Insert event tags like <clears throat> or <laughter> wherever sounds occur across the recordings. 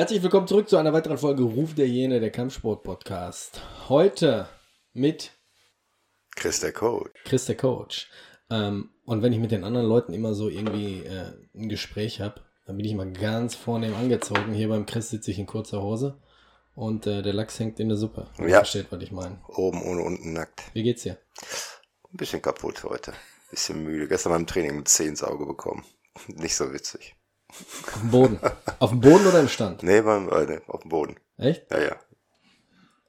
Herzlich willkommen zurück zu einer weiteren Folge Ruf der Jene, der Kampfsport-Podcast. Heute mit Chris der Coach. Chris, der Coach. Ähm, und wenn ich mit den anderen Leuten immer so irgendwie äh, ein Gespräch habe, dann bin ich immer ganz vornehm angezogen. Hier beim Chris sitze ich in kurzer Hose und äh, der Lachs hängt in der Suppe. Wenn ihr Ja. Versteht, was ich meine. Oben ohne unten nackt. Wie geht's dir? Ein bisschen kaputt heute. Bisschen müde. Gestern beim Training mit 10 ins Auge bekommen. <laughs> Nicht so witzig. Auf dem Boden. Auf dem Boden oder im Stand? Nee, beim, äh, nee, auf dem Boden. Echt? Ja, ja.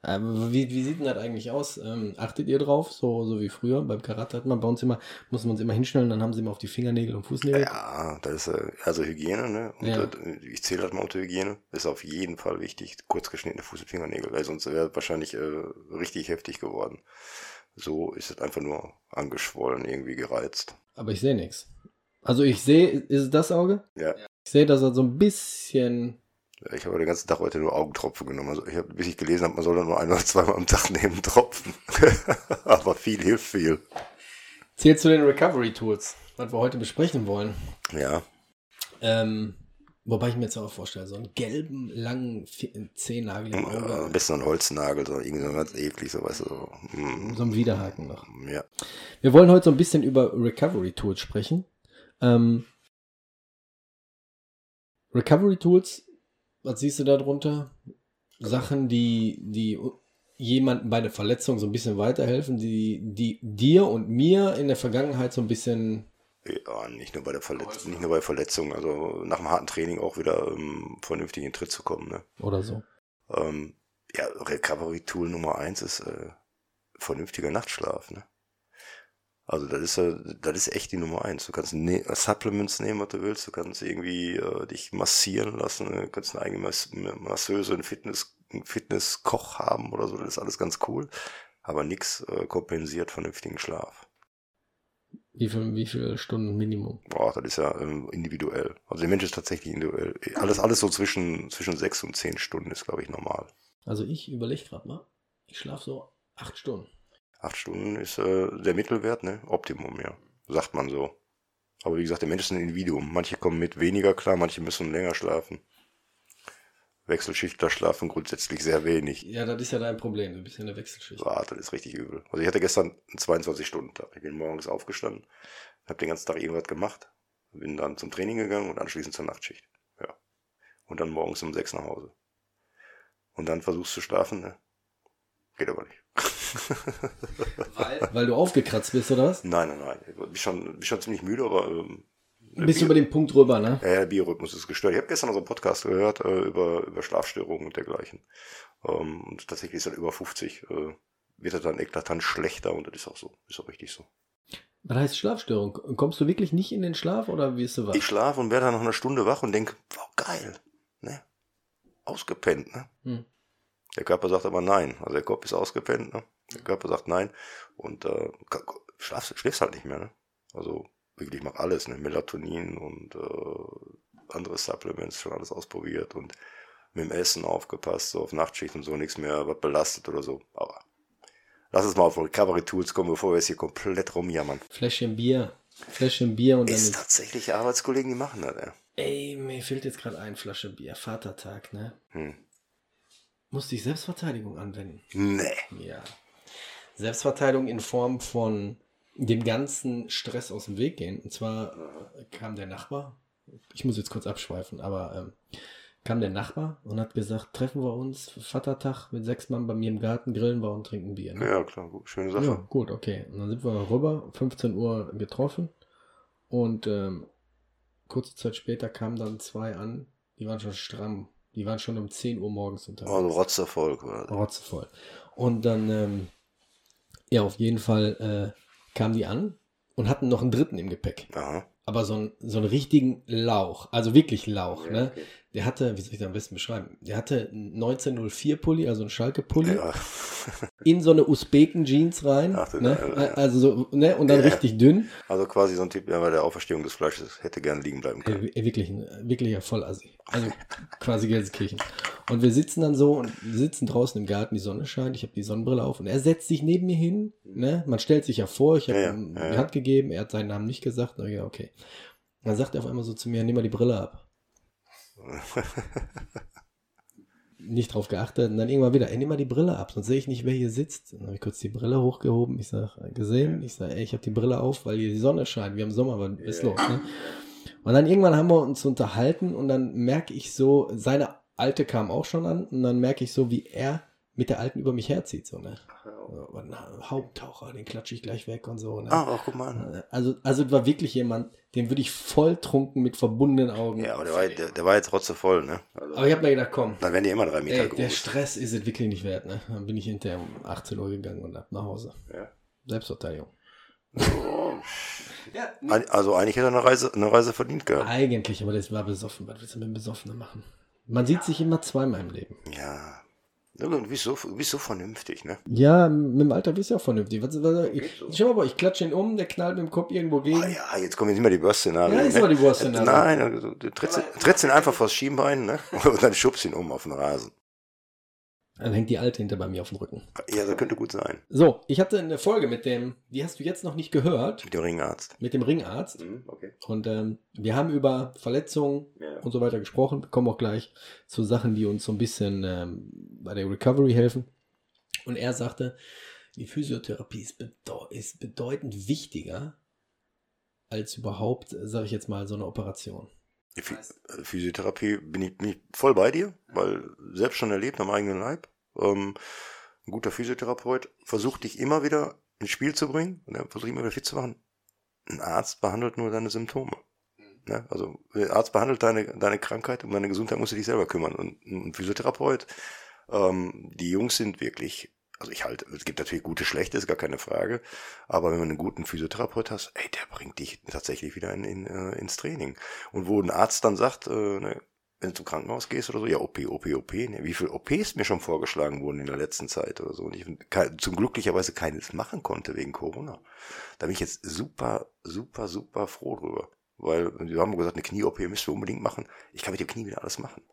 Ähm, wie, wie sieht denn das eigentlich aus? Ähm, achtet ihr drauf? So, so wie früher beim Karate hat man bei uns immer, muss man uns immer hinstellen, dann haben sie immer auf die Fingernägel und Fußnägel. Ja, das ist äh, also Hygiene, ne? Und Ja. äh, ich zähle das mal unter Hygiene. Ist auf jeden Fall wichtig. Kurz geschnittene Fuß- und Fingernägel, weil sonst wäre es wahrscheinlich äh, richtig heftig geworden. So ist es einfach nur angeschwollen, irgendwie gereizt. Aber ich sehe nichts. Also ich sehe, ist es das Auge? Ja. Ich sehe, dass er so ein bisschen. Ich habe den ganzen Tag heute nur Augentropfen genommen. Also ich habe, bis ich gelesen habe, man soll da nur ein oder zweimal am Tag <laughs> nehmen Tropfen. <laughs> Aber viel hilft viel. Zählt zu den Recovery Tools, was wir heute besprechen wollen. Ja. Ähm, wobei ich mir jetzt auch vorstelle, so einen gelben, langen Zehennagel im Ja, am Auge. besten ein Holznagel, so irgendwie so ganz eklig, so weißt du. So. Mm, So ein Widerhaken noch. Ja. Wir wollen heute so ein bisschen über Recovery Tools sprechen. Ähm, Recovery Tools, was siehst du da drunter? Sachen, die, die jemandem bei der Verletzung so ein bisschen weiterhelfen, die, die dir und mir in der Vergangenheit so ein bisschen Ja, nicht nur bei der Verletzung, nicht nur bei Verletzungen, also nach dem harten Training auch wieder ähm, vernünftig in den Tritt zu kommen. Ne? oder so. Ähm, ja, Recovery Tool Nummer eins ist äh, vernünftiger Nachtschlaf. Ne? Also das ist äh, das ist echt die Nummer eins. Du kannst ne Supplements nehmen, was du willst. Du kannst irgendwie äh, dich massieren lassen. Du kannst eine eigene Mas Masseuse, einen Fitness einen Fitnesskoch haben oder so. Das ist alles ganz cool. Aber nix äh, kompensiert vernünftigen Schlaf. Wie viel, wie viele Stunden Minimum? Boah, das ist ja ähm, individuell. Also der Mensch ist tatsächlich individuell. Alles, alles so zwischen, zwischen sechs und zehn Stunden ist, glaube ich, normal. Also ich überlege gerade mal, ich schlafe so acht Stunden. Acht Stunden ist äh, der Mittelwert, ne? Optimum, ja. Sagt man so. Aber wie gesagt, der Mensch ist ein Individuum. Manche kommen mit weniger klar, manche müssen länger schlafen. Wechselschichtler schlafen grundsätzlich sehr wenig. Ja, das ist ja dein Problem, du bist ja in der Wechselschicht. Ah, das ist richtig übel. Also ich hatte gestern einen 22-Stunden-Tag. Ich bin morgens aufgestanden, habe den ganzen Tag irgendwas gemacht, bin dann zum Training gegangen und anschließend zur Nachtschicht. Ja. Und dann morgens um sechs nach Hause. Und dann versuchst du schlafen, ne? Geht aber nicht. <laughs> Weil, weil du aufgekratzt bist, oder was? Nein, nein, nein. Ich bin schon, bin schon ziemlich müde, aber ähm, du Bio- über den Punkt drüber, ne? Ja, der Biorhythmus ist gestört. Ich habe gestern noch so einen Podcast gehört äh, über, über Schlafstörungen und dergleichen. Ähm, und tatsächlich ist dann über 50, äh, wird er dann eklatant schlechter und das ist auch so. Ist auch richtig so. Was heißt Schlafstörung? Kommst du wirklich nicht in den Schlaf oder wirst du wach? Ich schlafe und werde dann noch eine Stunde wach und denke, wow, geil. Ne? Ausgepennt, ne? Hm. Der Körper sagt aber nein. Also der Kopf ist ausgepennt, ne? Der Körper sagt nein. Und äh, schlafst, schläfst halt nicht mehr, ne? Also wirklich mach alles, ne? Melatonin und äh, andere Supplements, schon alles ausprobiert und mit dem Essen aufgepasst, so auf Nachtschicht und so nichts mehr, was belastet oder so. Aber lass uns mal auf Recovery Tools kommen, bevor wir jetzt hier komplett rumjammern. Fläschchen Bier. Fläschchen Bier und dann Ist ist, tatsächlich Arbeitskollegen, die machen das, ey. Ey, mir fehlt jetzt gerade ein Flasche Bier. Vatertag, ne? Hm. Musste ich Selbstverteidigung anwenden. Nee. Ja. Selbstverteidigung in Form von dem ganzen Stress aus dem Weg gehen. Und zwar äh, kam der Nachbar, ich muss jetzt kurz abschweifen, aber ähm, kam der Nachbar und hat gesagt, treffen wir uns, Vatertag mit sechs Mann bei mir im Garten, grillen wir und trinken Bier. Ne? Ja, klar, gut, schöne Sache. Ja, gut, okay. Und dann sind wir rüber, 15 Uhr getroffen und ähm, kurze Zeit später kamen dann zwei an, die waren schon stramm Die waren schon um 10 Uhr morgens unterwegs. Also Rotzerfolg. Oder? Rotzevoll. Und dann, ähm, ja, auf jeden Fall äh, kamen die an und hatten noch einen dritten im Gepäck. Aha. Aber so, ein, so einen richtigen Lauch, also wirklich Lauch, Ja, ne? okay. Der hatte, wie soll ich das am besten beschreiben? Der hatte einen 1904 Pulli, also einen Schalke-Pulli, Ja. in so eine Usbeken-Jeans rein, Ach ne? Geil. Also so, ne? Und dann Ja. richtig dünn. Also quasi so ein Typ, der bei der Auferstehung des Fleisches hätte gerne liegen bleiben können. Äh, wirklich, ein wirklicher Vollassi. Also quasi Gelsenkirchen. Und wir sitzen dann so und wir sitzen draußen im Garten, die Sonne scheint, ich habe die Sonnenbrille auf und er setzt sich neben mir hin. Ne? Man stellt sich ja vor, ich habe Ja, ja, ihm ja, die ja. Hand gegeben, er hat seinen Namen nicht gesagt. Na ja, okay. Dann sagt er auf einmal so zu mir, nimm mal die Brille ab. <laughs> nicht drauf geachtet und dann irgendwann wieder, ey, nimm mal die Brille ab, sonst sehe ich nicht, wer hier sitzt. Dann habe ich kurz die Brille hochgehoben, ich sag, äh, gesehen, ich sag, ey, ich habe die Brille auf, weil hier die Sonne scheint, wir haben Sommer, was ist los, ne? Und dann irgendwann haben wir uns unterhalten und dann merke ich so, seine Alte kam auch schon an und dann merke ich so, wie er mit der Alten über mich herzieht, so, ne? So, ein Haupttaucher, den klatsche ich gleich weg und so, ne? Ah, ach, guck mal an. Also, also es war wirklich jemand, den würde ich volltrunken mit verbundenen Augen. Ja, aber der war, der, der war jetzt rotzevoll, ne? Also, Aber ich habe mir gedacht, komm, dann werden die immer drei Meter ey, der groß. Stress ist es wirklich nicht wert, ne? Dann bin ich hinterher um 18 Uhr gegangen und ab nach Hause. Ja. Selbstverteidigung. Oh. Ja, Ein- Also eigentlich hätte er eine Reise, eine Reise verdient gehabt. eigentlich, aber das war besoffen. Was willst du mit dem Besoffenen machen? Man sieht sich immer zweimal im Leben. Ja. Irgendwie so, wie so vernünftig, ne? Ja, mit dem Alter bist du auch vernünftig. Was, was, ich. Schau mal, boah, ich klatsche ihn um, der knallt mit dem Kopf irgendwo gegen. Ah, ja, jetzt kommen jetzt immer die Börstszenarien. Ja, ist ne? immer die Börstszenarien. Nein, also, du trittst, trittst ihn einfach vors Schienbein, ne? <laughs> Und dann schubst ihn um auf den Rasen. Dann hängt die Alte hinter bei mir auf dem Rücken. Ja, das könnte gut sein. So, ich hatte eine Folge mit dem, die hast du jetzt noch nicht gehört, Mit dem Ringarzt. mit dem Ringarzt. Okay. Und ähm, wir haben über Verletzungen Ja. und so weiter gesprochen. Wir kommen auch gleich zu Sachen, die uns so ein bisschen ähm, bei der Recovery helfen. Und er sagte, die Physiotherapie ist, bedeu ist bedeutend wichtiger als überhaupt, sage ich jetzt mal, so eine Operation. Physiotherapie bin ich, bin ich voll bei dir, weil selbst schon erlebt am eigenen Leib. Ähm, ein guter Physiotherapeut versucht dich immer wieder ins Spiel zu bringen, ne, versucht immer wieder fit zu machen. Ein Arzt behandelt nur deine Symptome. Ne? Also der Arzt behandelt deine, deine Krankheit, um deine Gesundheit musst du dich selber kümmern. Und ein Physiotherapeut, ähm, die Jungs sind wirklich, also ich halte, es gibt natürlich gute, schlechte, ist gar keine Frage, aber wenn man einen guten Physiotherapeut hast, ey, der bringt dich tatsächlich wieder in, in, äh, ins Training. Und wo ein Arzt dann sagt, äh, ne, wenn du zum Krankenhaus gehst oder so, ja, OP, OP, OP, ne, wie viel OPs mir schon vorgeschlagen wurden in der letzten Zeit oder so, und ich zum glücklicherweise keines machen konnte wegen Corona. Da bin ich jetzt super, super, super froh drüber. Weil wir haben gesagt, eine Knie-OP müsst ihr unbedingt machen. Ich kann mit dem Knie wieder alles machen.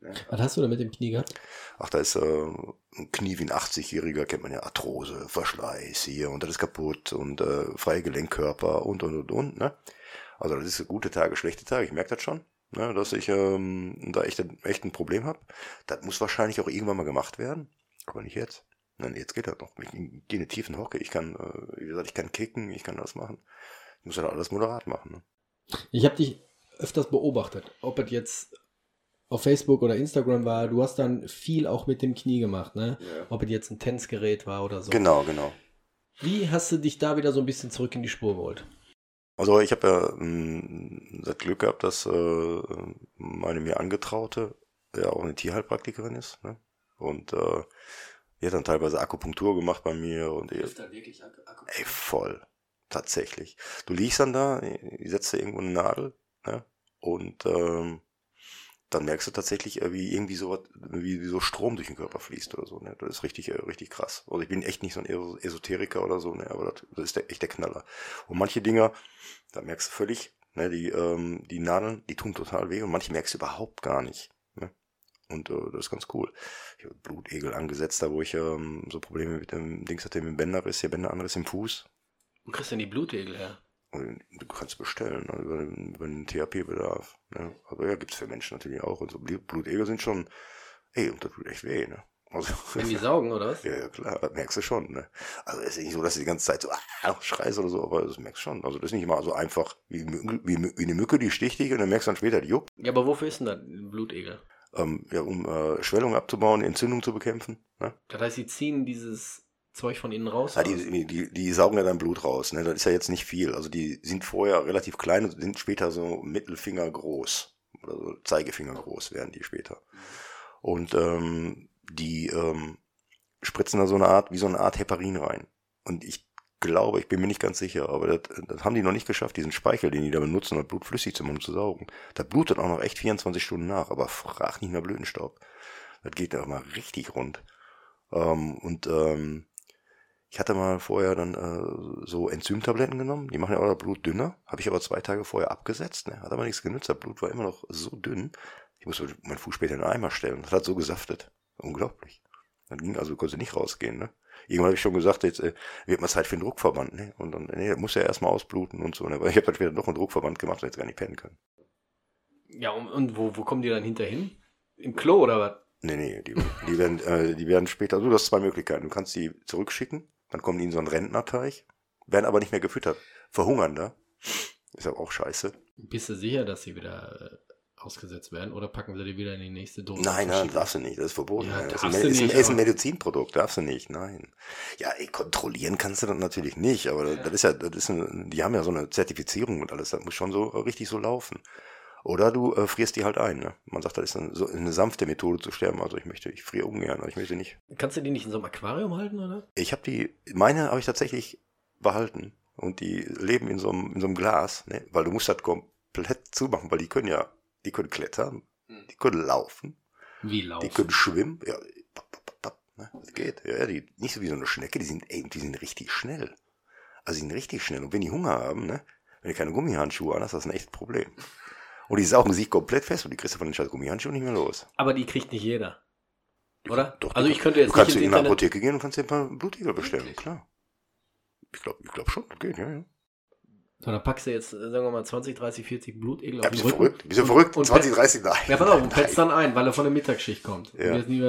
Was hast du da mit dem Knie gehabt? Ach, da ist äh, ein Knie wie ein 80-Jähriger, kennt man ja, Arthrose, Verschleiß hier und das ist kaputt und äh, freie Gelenkkörper und und und und, ne? Also das ist gute Tage, schlechte Tage, ich merke das schon, ne, dass ich ähm, da echt, ein- echt ein Problem habe. Das muss wahrscheinlich auch irgendwann mal gemacht werden, aber nicht jetzt. Nein, jetzt geht das noch. Ich gehe in eine tiefen Hocke, ich kann, äh, wie gesagt, ich kann kicken, ich kann das machen. Ich muss halt alles moderat machen. Ne? Ich habe dich öfters beobachtet, ob es jetzt auf Facebook oder Instagram war. Du hast dann viel auch mit dem Knie gemacht, ne? Ob es jetzt ein Tennisgerät war oder so. Genau, genau. Wie hast du dich da wieder so ein bisschen zurück in die Spur geholt? Also ich habe ja ähm, das Glück gehabt, dass äh, meine mir Angetraute ja auch eine Tierheilpraktikerin ist. Ne? Und äh, die hat dann teilweise Akupunktur gemacht bei mir und die, wirklich ey, voll. Tatsächlich. Du liegst dann da, setzt dir irgendwo eine Nadel, ne? Und ähm, dann merkst du tatsächlich, äh, wie irgendwie so wie, wie so Strom durch den Körper fließt oder so. Ne? Das ist richtig, äh, richtig krass. Also ich bin echt nicht so ein Es- Esoteriker oder so, ne? aber das, das ist der, echt der Knaller. Und manche Dinger, da merkst du völlig, ne, die, ähm, die Nadeln, die tun total weh und manche merkst du überhaupt gar nicht. Ne? Und äh, das ist ganz cool. Ich habe Blutegel angesetzt, da wo ich ähm, so Probleme mit dem Dings hatte, mit dem Bänderriss, hier Bänderanriss im Fuß. Wo kriegst du denn die Blutegel her? Du kannst bestellen ne, über, über den THP-Bedarf. Ne? Aber ja, gibt's für Menschen natürlich auch. Und so Blut- Blutegel sind schon, ey, und das tut echt weh, ne? Also, <laughs> Wenn die saugen, oder was? ja, ja, klar, das merkst du schon, ne? Also es ist nicht so, dass du die ganze Zeit so ah, schreist oder so, aber das merkst du schon. Also das ist nicht immer so einfach wie, wie, wie eine Mücke, die sticht dich und dann merkst du dann später, die juckt. Ja, aber wofür ist denn das ein Blutegel? Ähm, ja, um äh, Schwellung abzubauen, Entzündung zu bekämpfen. Ne? Das heißt, die ziehen dieses Zeug von innen raus? Ja, die, die, die, saugen ja dein Blut raus, ne? Das ist ja jetzt nicht viel. Also die sind vorher relativ klein und sind später so Mittelfinger groß. oder so Zeigefinger groß werden die später. Und ähm, die ähm, spritzen da so eine Art, wie so eine Art Heparin rein. Und ich glaube, ich bin mir nicht ganz sicher, aber das, das haben die noch nicht geschafft, diesen Speichel, den die da benutzen, um Blut flüssig zu machen, zu saugen. Das blutet auch noch echt 24 Stunden nach, aber frag nicht mehr Blütenstaub. Das geht da mal richtig rund. Ähm, und ähm, ich hatte mal vorher dann äh, so Enzymtabletten genommen, die machen ja auch das Blut dünner, habe ich aber zwei Tage vorher abgesetzt, ne? hat aber nichts genützt, das Blut war immer noch so dünn, ich musste meinen Fuß später in den Eimer stellen, das hat so gesaftet, unglaublich. Dann ging also, konnte nicht rausgehen, ne? Irgendwann habe ich schon gesagt, jetzt äh, wird mal Zeit für einen Druckverband, ne? Und dann, nee, muss ja erstmal ausbluten und so, ne? Weil ich habe dann später noch einen Druckverband gemacht und jetzt gar nicht pennen können. Ja, und, und wo, wo kommen die dann hinterhin? Im Klo oder was? Nee, nee, die, die, werden, äh, die werden später, also du hast zwei Möglichkeiten. Du kannst die zurückschicken, dann kommen die in so einen Rentnerteich, werden aber nicht mehr gefüttert. Verhungern da. Ist aber auch scheiße. Bist du sicher, dass sie wieder äh, ausgesetzt werden oder packen sie die wieder in die nächste Dose? Nein, nein, darfst du nicht, das ist verboten. Ja, das ist ein, ist, ein, ist ein Medizinprodukt, darfst du nicht, nein. Ja, ey, kontrollieren kannst du das natürlich nicht, aber das ist ja, das ist ein, die haben ja so eine Zertifizierung und alles, das muss schon so richtig so laufen. Oder du äh, frierst die halt ein. Ne? Man sagt, das ist eine, so eine sanfte Methode zu sterben. Also ich möchte, ich friere ungern, aber ich möchte nicht. Kannst du die nicht in so einem Aquarium halten, oder? Ich habe die, meine habe ich tatsächlich behalten und die leben in so einem, in so einem Glas, ne? weil du musst das komplett zumachen, weil die können ja, die können klettern, die können laufen, Wie laufen? die können schwimmen, ja, papp, papp, papp, ne? das geht, ja, ja, die, nicht so wie so eine Schnecke, die sind, ey, die sind richtig schnell, also die sind richtig schnell und wenn die Hunger haben, ne, wenn du keine Gummihandschuhe an hast, das ist ein echtes Problem. Und die saugen sich komplett fest und die kriegst du von den scheiß Gummihandschuhen nicht mehr los. Aber die kriegt nicht jeder. Oder? Doch, also ich könnte jetzt du kannst nicht in ins eine. Apotheke gehen und kannst dir ein paar Blutegel bestellen, klar. Ich glaube ich glaub schon, geht, ja, ja. So, dann packst du jetzt, äh, sagen wir mal, 20, 30, 40 Blutegel Ja, auf den bist du Rücken. verrückt? Bist du verrückt? und 20, 30, nein. Ja, pass auf, und petzt dann ein, weil er von der Mittagsschicht kommt. Ja. Nie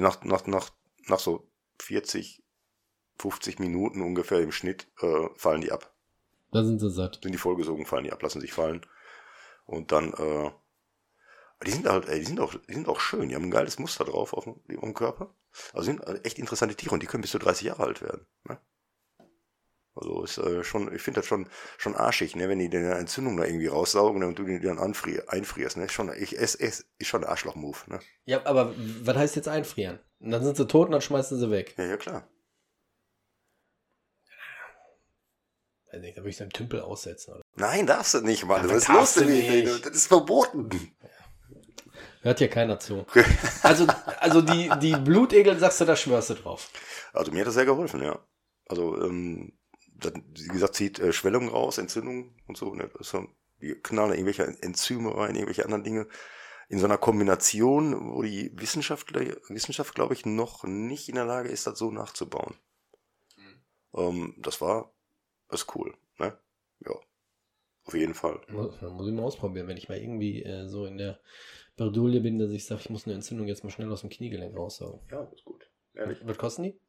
nach, nach, nach, nach so 40, 50 Minuten ungefähr im Schnitt äh, fallen die ab. Da sind sie satt. Sind die vollgesogen, fallen die ab, lassen sich fallen. Und dann, äh, die sind halt, ey, die sind auch, die sind auch schön. Die haben ein geiles Muster drauf auf dem, auf dem Körper. Also sind echt interessante Tiere und die können bis zu 30 Jahre alt werden. Ne? Also ist äh, schon, ich finde das schon, schon arschig, ne, wenn die deine Entzündung da irgendwie raussaugen und du die dann anfrier, einfrierst, ne? Schon, ich, es, es ist schon ein Arschloch-Move, ne? Ja, aber was heißt jetzt einfrieren? Und dann sind sie tot und dann schmeißen sie weg. Ja, ja, klar. Weiß nicht, da würde ich so einen Tümpel aussetzen. Oder? Nein, darfst du nicht, Mann. Ja, das ist darfst du lustig. nicht. Das ist verboten. Hört hier keiner zu. <laughs> Also, also die, die Blutegel, sagst du, da schwörst du drauf. Also mir hat das sehr geholfen, ja. Also, ähm, das, wie gesagt, zieht äh, Schwellung raus, Entzündung und so. Ne? Das ist so, die knallen da irgendwelche Enzyme rein, irgendwelche anderen Dinge. In so einer Kombination, wo die Wissenschaft, Wissenschaft glaube ich, noch nicht in der Lage ist, das so nachzubauen. Ähm, das war, ist cool, ne? Ja. Auf jeden Fall. Muss, muss ich mal ausprobieren, wenn ich mal irgendwie äh, so in der Bredouille bin, dass ich sage, ich muss eine Entzündung jetzt mal schnell aus dem Kniegelenk raussaugen. Ja, ist gut. Was kosten die?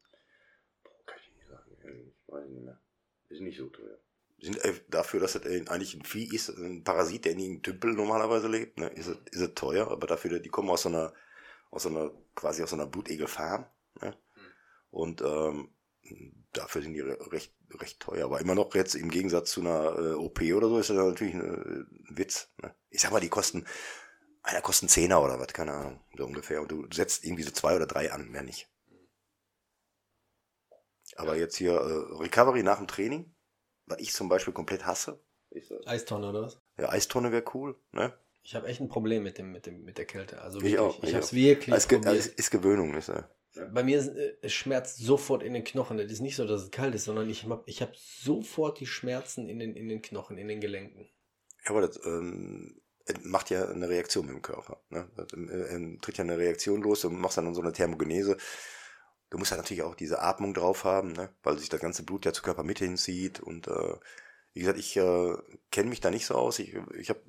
Kann ich nicht sagen, ehrlich, ich weiß nicht mehr. Ist nicht so teuer. Sind, äh, dafür, dass es äh, eigentlich ein Vieh ist, ein Parasit, der in einem Tümpel normalerweise lebt, ne, ist, es, ist es teuer, aber dafür, die kommen aus so einer, aus so einer, quasi aus so einer Blutegelfarm, ne? Und ähm, dafür sind die re- recht, recht teuer. Aber immer noch jetzt im Gegensatz zu einer äh, OP oder so ist das natürlich ein, ein Witz. Ne? Ich sag mal, die kosten, einer kostet einen Zehner oder was, keine Ahnung, so ungefähr. Und du setzt irgendwie so zwei oder drei an, mehr nicht. Aber jetzt hier äh, Recovery nach dem Training, was ich zum Beispiel komplett hasse. Ist, äh, Eistonne oder was? ja, Eistonne wäre cool, ne? Ich habe echt ein Problem mit dem, mit dem, mit der Kälte. Also Ich wirklich. auch, ich ich habe es auch. wirklich Es ge- probiert. ist, ist Gewöhnung, ist, äh, Bei mir ist, äh, es schmerzt sofort in den Knochen. Es ist nicht so, dass es kalt ist, sondern ich habe ich hab sofort die Schmerzen in den, in den Knochen, in den Gelenken. Ja, aber das ähm, macht ja eine Reaktion mit dem Körper. Ne? Das, äh, äh, tritt ja eine Reaktion los, du machst dann so eine Thermogenese. Du musst ja natürlich auch diese Atmung drauf haben, ne? weil sich das ganze Blut ja zur Körpermitte hinzieht. Und äh, wie gesagt, ich äh, kenne mich da nicht so aus. Ich, ich habe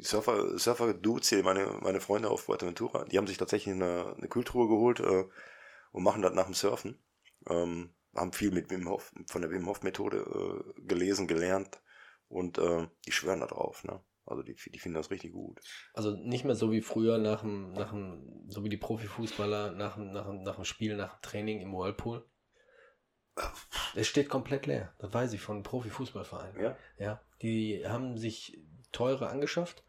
Surfer, Surfer-Dudes hier, meine, meine Freunde auf Fuerteventura, die haben sich tatsächlich eine, eine Kühltruhe geholt äh, und machen das nach dem Surfen. Ähm, haben viel mit Wim Hof, von der Wim Hof Methode äh, gelesen, gelernt und äh, die schwören da drauf. Ne? Also die, die finden das richtig gut. Also nicht mehr so wie früher nach dem, nach dem so wie die Profifußballer nach dem, nach dem, nach dem Spiel, nach dem Training im Whirlpool. Es steht komplett leer. Das weiß ich von Profifußballvereinen. Ja. Ja, die haben sich teure angeschafft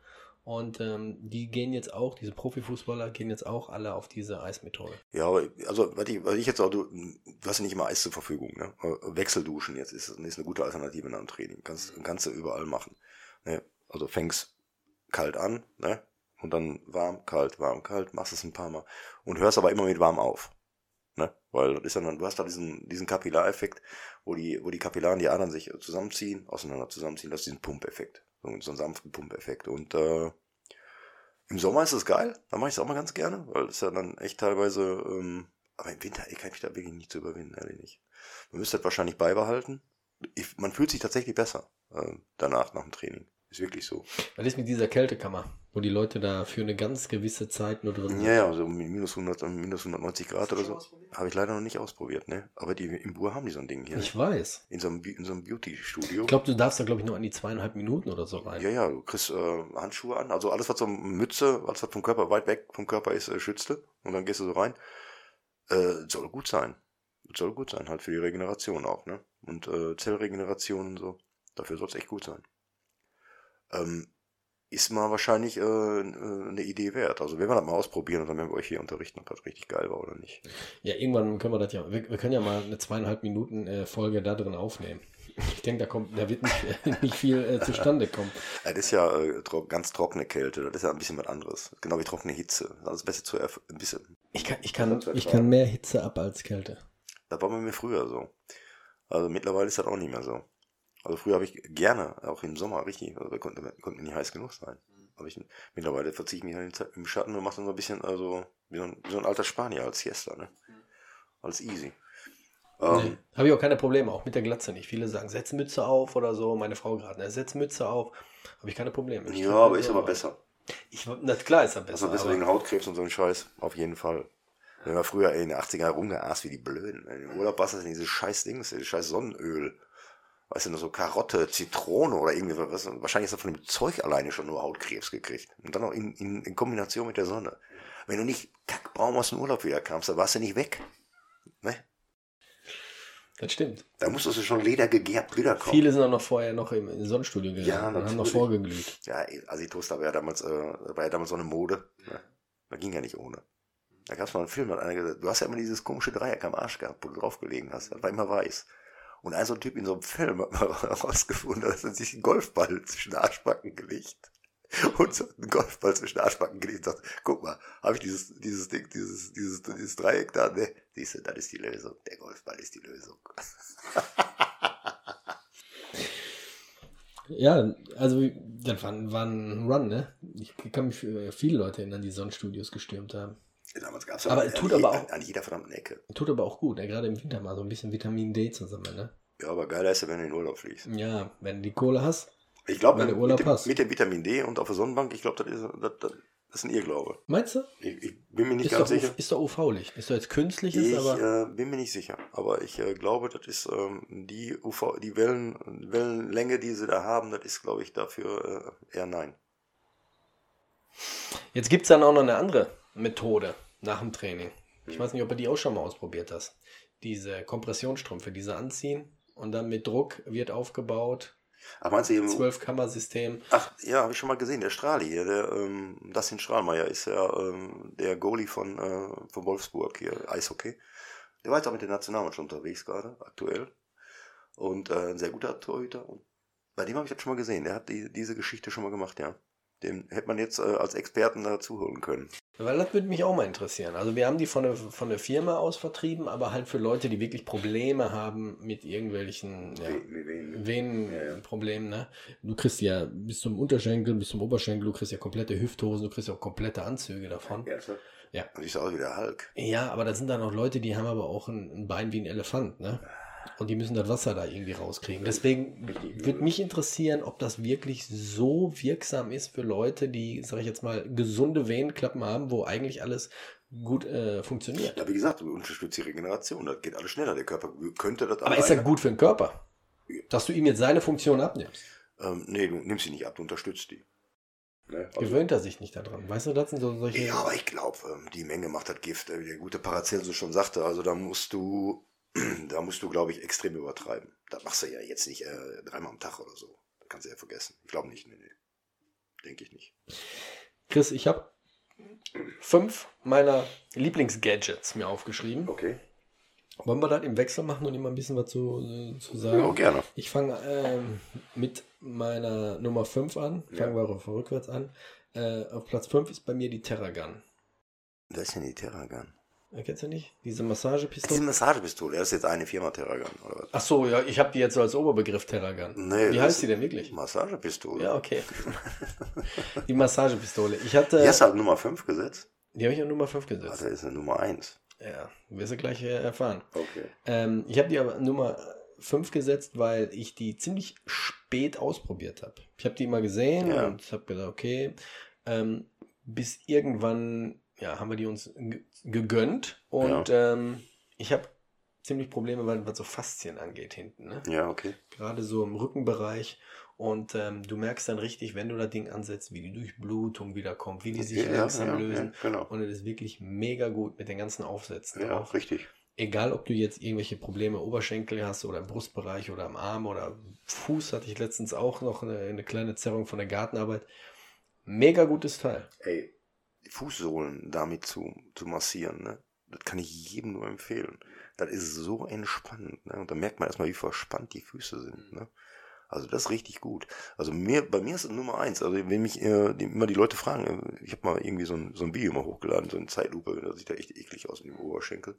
Und ähm, die gehen jetzt auch, diese Profifußballer gehen jetzt auch alle auf diese Eismethode. Ja, aber also, was ich, was ich jetzt auch, du, du hast ja nicht immer Eis zur Verfügung, ne? Wechselduschen jetzt ist, ist eine gute Alternative nach dem Training. Kannst, kannst du überall machen. Ne? Also fängst kalt an, ne? Und dann warm, kalt, warm, kalt, machst es ein paar Mal. Und hörst aber immer mit warm auf. Ne? Weil das ist dann, du hast da diesen, diesen Kapillareffekt, wo die, wo die Kapillaren, die Adern sich zusammenziehen, auseinander zusammenziehen, das ist diesen Pumpeffekt. So, einen sanften Pumpeffekt. Und äh, im Sommer ist es geil, da mache ich es auch mal ganz gerne, weil es ja dann echt teilweise, ähm, aber im Winter ey, kann ich mich da wirklich nicht zu überwinden, ehrlich nicht. Man müsste das wahrscheinlich beibehalten. Ich, man fühlt sich tatsächlich besser äh, danach, nach dem Training. Ist wirklich so. Was ist mit dieser Kältekammer, wo die Leute da für eine ganz gewisse Zeit nur drin sind? Ja, ja, so minus 100, minus 190 Grad oder so. Habe ich leider noch nicht ausprobiert, ne? Aber die im Bur haben die so ein Ding hier. Ich weiß. In so einem, in so einem Beauty-Studio. Ich glaube, du darfst da, glaube ich, nur an die zweieinhalb Minuten oder so rein. Ja, ja, du kriegst äh, Handschuhe an. Also alles, was so Mütze, alles, was vom Körper weit weg vom Körper ist, äh, schützt du. Und dann gehst du so rein. Äh, soll gut sein. Soll gut sein, halt für die Regeneration auch, ne? Und äh, Zellregeneration und so. Dafür soll es echt gut sein. Ähm, ist mal wahrscheinlich äh, eine Idee wert. Also wenn wir das mal ausprobieren und dann werden wir euch hier unterrichten, ob das richtig geil war oder nicht. Ja, irgendwann können wir das ja, wir, wir können ja mal eine zweieinhalb Minuten äh, Folge da drin aufnehmen. Ich denke, da kommt, da wird nicht, <laughs> nicht viel äh, zustande kommen. Das ist ja äh, tro ganz trockene Kälte, das ist ja ein bisschen was anderes. Genau wie trockene Hitze. Alles besser zu ein bisschen. Ich kann, ich kann, ich kann mehr Hitze ab als Kälte. Das war bei mir früher so. Also mittlerweile ist das auch nicht mehr so. Also früher habe ich gerne, auch im Sommer, richtig, also da konnte, konnte mir nicht heiß genug sein. Aber ich, mittlerweile verziehe ich mich dann im Schatten und mache dann so ein bisschen, also wie so ein, wie so ein alter Spanier als Siesta, ne? Als easy. Ähm, nee, habe ich auch keine Probleme, auch mit der Glatze nicht. Viele sagen, setz Mütze auf oder so. Meine Frau gerade, ne, setz Mütze auf. Habe ich keine Probleme. Ich ja, aber ist aber besser. Ich, na klar ist er besser. Also besser wegen Hautkrebs und so ein Scheiß. Auf jeden Fall. Wenn wir früher in den 80er rumgeaßt wie die Blöden. Im Urlaub warst, das in dieses scheiß Dings, dieses scheiß Sonnenöl weißt du, so Karotte, Zitrone oder irgendwie was. Wahrscheinlich ist er von dem Zeug alleine schon nur Hautkrebs gekriegt. Und dann noch in, in, in Kombination mit der Sonne. Wenn du nicht kackbraun aus dem Urlaub wieder kamst, dann warst du nicht weg. Ne? Das stimmt. Da musstest du schon ledergegärbt wiederkommen. Viele sind auch noch vorher noch im Sonnenstudio gegangen ja, und haben noch vorgeglüht. Ja, Asitoaster war ja damals, äh, war ja damals so eine Mode. Ne? Da ging ja nicht ohne. Da gab es mal einen Film, da hat einer gesagt, du hast ja immer dieses komische Dreieck am Arsch gehabt, wo du drauf gelegen hast. Das war immer weiß. Und ein so ein Typ in so einem Film <laughs> hat mal herausgefunden, dass er sich einen Golfball zwischen Arschbacken gelegt. Und so einen Golfball zwischen Arschbacken gelegt und sagt, guck mal, habe ich dieses, dieses Ding, dieses, dieses, dieses Dreieck da, ne? Siehst du, das ist die Lösung. Der Golfball ist die Lösung. <laughs> Ja, also das war, ein Run, ne? Ich kann mich viele Leute erinnern, die Sonnenstudios gestürmt haben. Damals gab es aber an, tut an, aber auch, an jeder verdammten Ecke. Tut aber auch gut, ne? gerade im Winter mal so ein bisschen Vitamin D zu sammeln. Ne? Ja, aber geiler ist ja, wenn du in den Urlaub fliegst. Ja, wenn du die Kohle hast. Ich glaube, mit, mit dem Vitamin D und auf der Sonnenbank, ich glaube, das ist, das, das, ist ein Irrglaube. Meinst du? Ich, ich bin mir nicht ist ganz doch, sicher. Ist doch UV-Licht. Ist doch jetzt künstliches, ich, aber. Äh, bin mir nicht sicher. Aber ich äh, glaube, das ist ähm, die UV, die Wellen, Wellenlänge, die sie da haben, das ist, glaube ich, dafür äh, eher nein. Jetzt gibt es dann auch noch eine andere Methode nach dem Training. Ich weiß nicht, ob du die auch schon mal ausprobiert hast. Diese Kompressionsstrümpfe, diese anziehen und dann mit Druck wird aufgebaut. Ach, meinst du eben? Zwölf-Kammer-System. Ach, ja, habe ich schon mal gesehen. Der Strahli hier, der, ähm, Dustin Strahlmeier ist ja ähm, der Goalie von, äh, von Wolfsburg hier, Eishockey. Der war jetzt auch mit der Nationalmannschaft unterwegs gerade, aktuell. Und äh, ein sehr guter Torhüter. Und bei dem habe ich das schon mal gesehen. Der hat die, diese Geschichte schon mal gemacht, ja. Den hätte man jetzt äh, als Experten dazu holen können. Weil das würde mich auch mal interessieren. Also wir haben die von der, von der Firma aus vertrieben, aber halt für Leute, die wirklich Probleme haben mit irgendwelchen ja, Venenproblemen. Ja, ja. Ne? Du kriegst ja bis zum Unterschenkel, bis zum Oberschenkel, du kriegst ja komplette Hüfthosen, du kriegst ja auch komplette Anzüge davon. Ja, so. ja. Und ich sah aus wie der Hulk. Ja, aber da sind dann auch Leute, die haben aber auch ein, ein Bein wie ein Elefant. Ne? Und die müssen das Wasser da irgendwie rauskriegen. Deswegen würde mich interessieren, ob das wirklich so wirksam ist für Leute, die, sag ich jetzt mal, gesunde Venenklappen haben, wo eigentlich alles gut äh, funktioniert. Ja, wie gesagt, du unterstützt die Regeneration. Das geht alles schneller. Der Körper könnte das Aber ist das gut für den Körper? Dass du ihm jetzt seine Funktion abnimmst? Ähm, nee, du nimmst sie nicht ab, du unterstützt die. Ne? Also, Gewöhnt er sich nicht daran. Weißt du, das sind so solche. Ja, aber ich glaube, ähm, die Menge macht das Gift. Wie der gute Paracelsus schon sagte. Also da musst du <clears throat> da musst du, glaube ich, extrem übertreiben. Das machst du ja jetzt nicht äh, dreimal am Tag oder so. Das kannst du ja vergessen. Ich glaube nicht, nee, nee. denke ich nicht. Chris, ich habe fünf meiner Lieblingsgadgets mir aufgeschrieben. Okay. Wollen wir das im Wechsel machen und immer ein bisschen was zu, äh, zu sagen? Ja, gerne. Ich fange ähm, mit meiner Nummer 5 an. Fangen Ja. wir rückwärts an. Äh, auf Platz 5 ist bei mir die Terragun. Da ist ja die Terragun. Äh, Kennst du nicht? Diese Diese Massagepistole? Massagepistole, das ist jetzt eine Firma Terragun, oder was? Ach so, ja, ich habe die jetzt so als Oberbegriff Terragun. Nee, Wie heißt die denn wirklich? Massagepistole. Ja, okay. <laughs> die Massagepistole. Ich hatte. Die hast du halt Nummer 5 gesetzt? Die habe ich auf Nummer 5 Ah, gesetzt. das ist eine Nummer 1. Ja, wirst du gleich äh, erfahren. Okay. Ähm, ich habe die aber Nummer 5 gesetzt, weil ich die ziemlich spät ausprobiert habe. Ich habe die immer gesehen Ja. und habe gedacht, okay, ähm, bis irgendwann, ja, haben wir die uns ge- gegönnt und ähm, ich habe ziemlich Probleme, weil- was so Faszien angeht hinten, ne? Ja, okay. gerade so im Rückenbereich und ähm, du merkst dann richtig, wenn du das Ding ansetzt, wie die Durchblutung wieder kommt, wie die sich ja, langsam ja, lösen. Ja, genau. Und es ist wirklich mega gut mit den ganzen Aufsätzen. Ja, auch richtig. egal ob du jetzt irgendwelche Probleme Oberschenkel hast oder im Brustbereich oder am Arm oder Fuß, hatte ich letztens auch noch eine, eine kleine Zerrung von der Gartenarbeit. Mega gutes Teil. Ey, Fußsohlen damit zu, zu massieren, ne? Das kann ich jedem nur empfehlen. Das ist so entspannend, ne? Und da merkt man erstmal, wie verspannt die Füße sind, ne? Also das ist richtig gut. Also mir, bei mir ist es Nummer eins. Also wenn mich äh, die, immer die Leute fragen, äh, ich habe mal irgendwie so ein, so ein Video mal hochgeladen, so eine Zeitlupe, das sieht ja echt eklig aus mit dem Oberschenkel.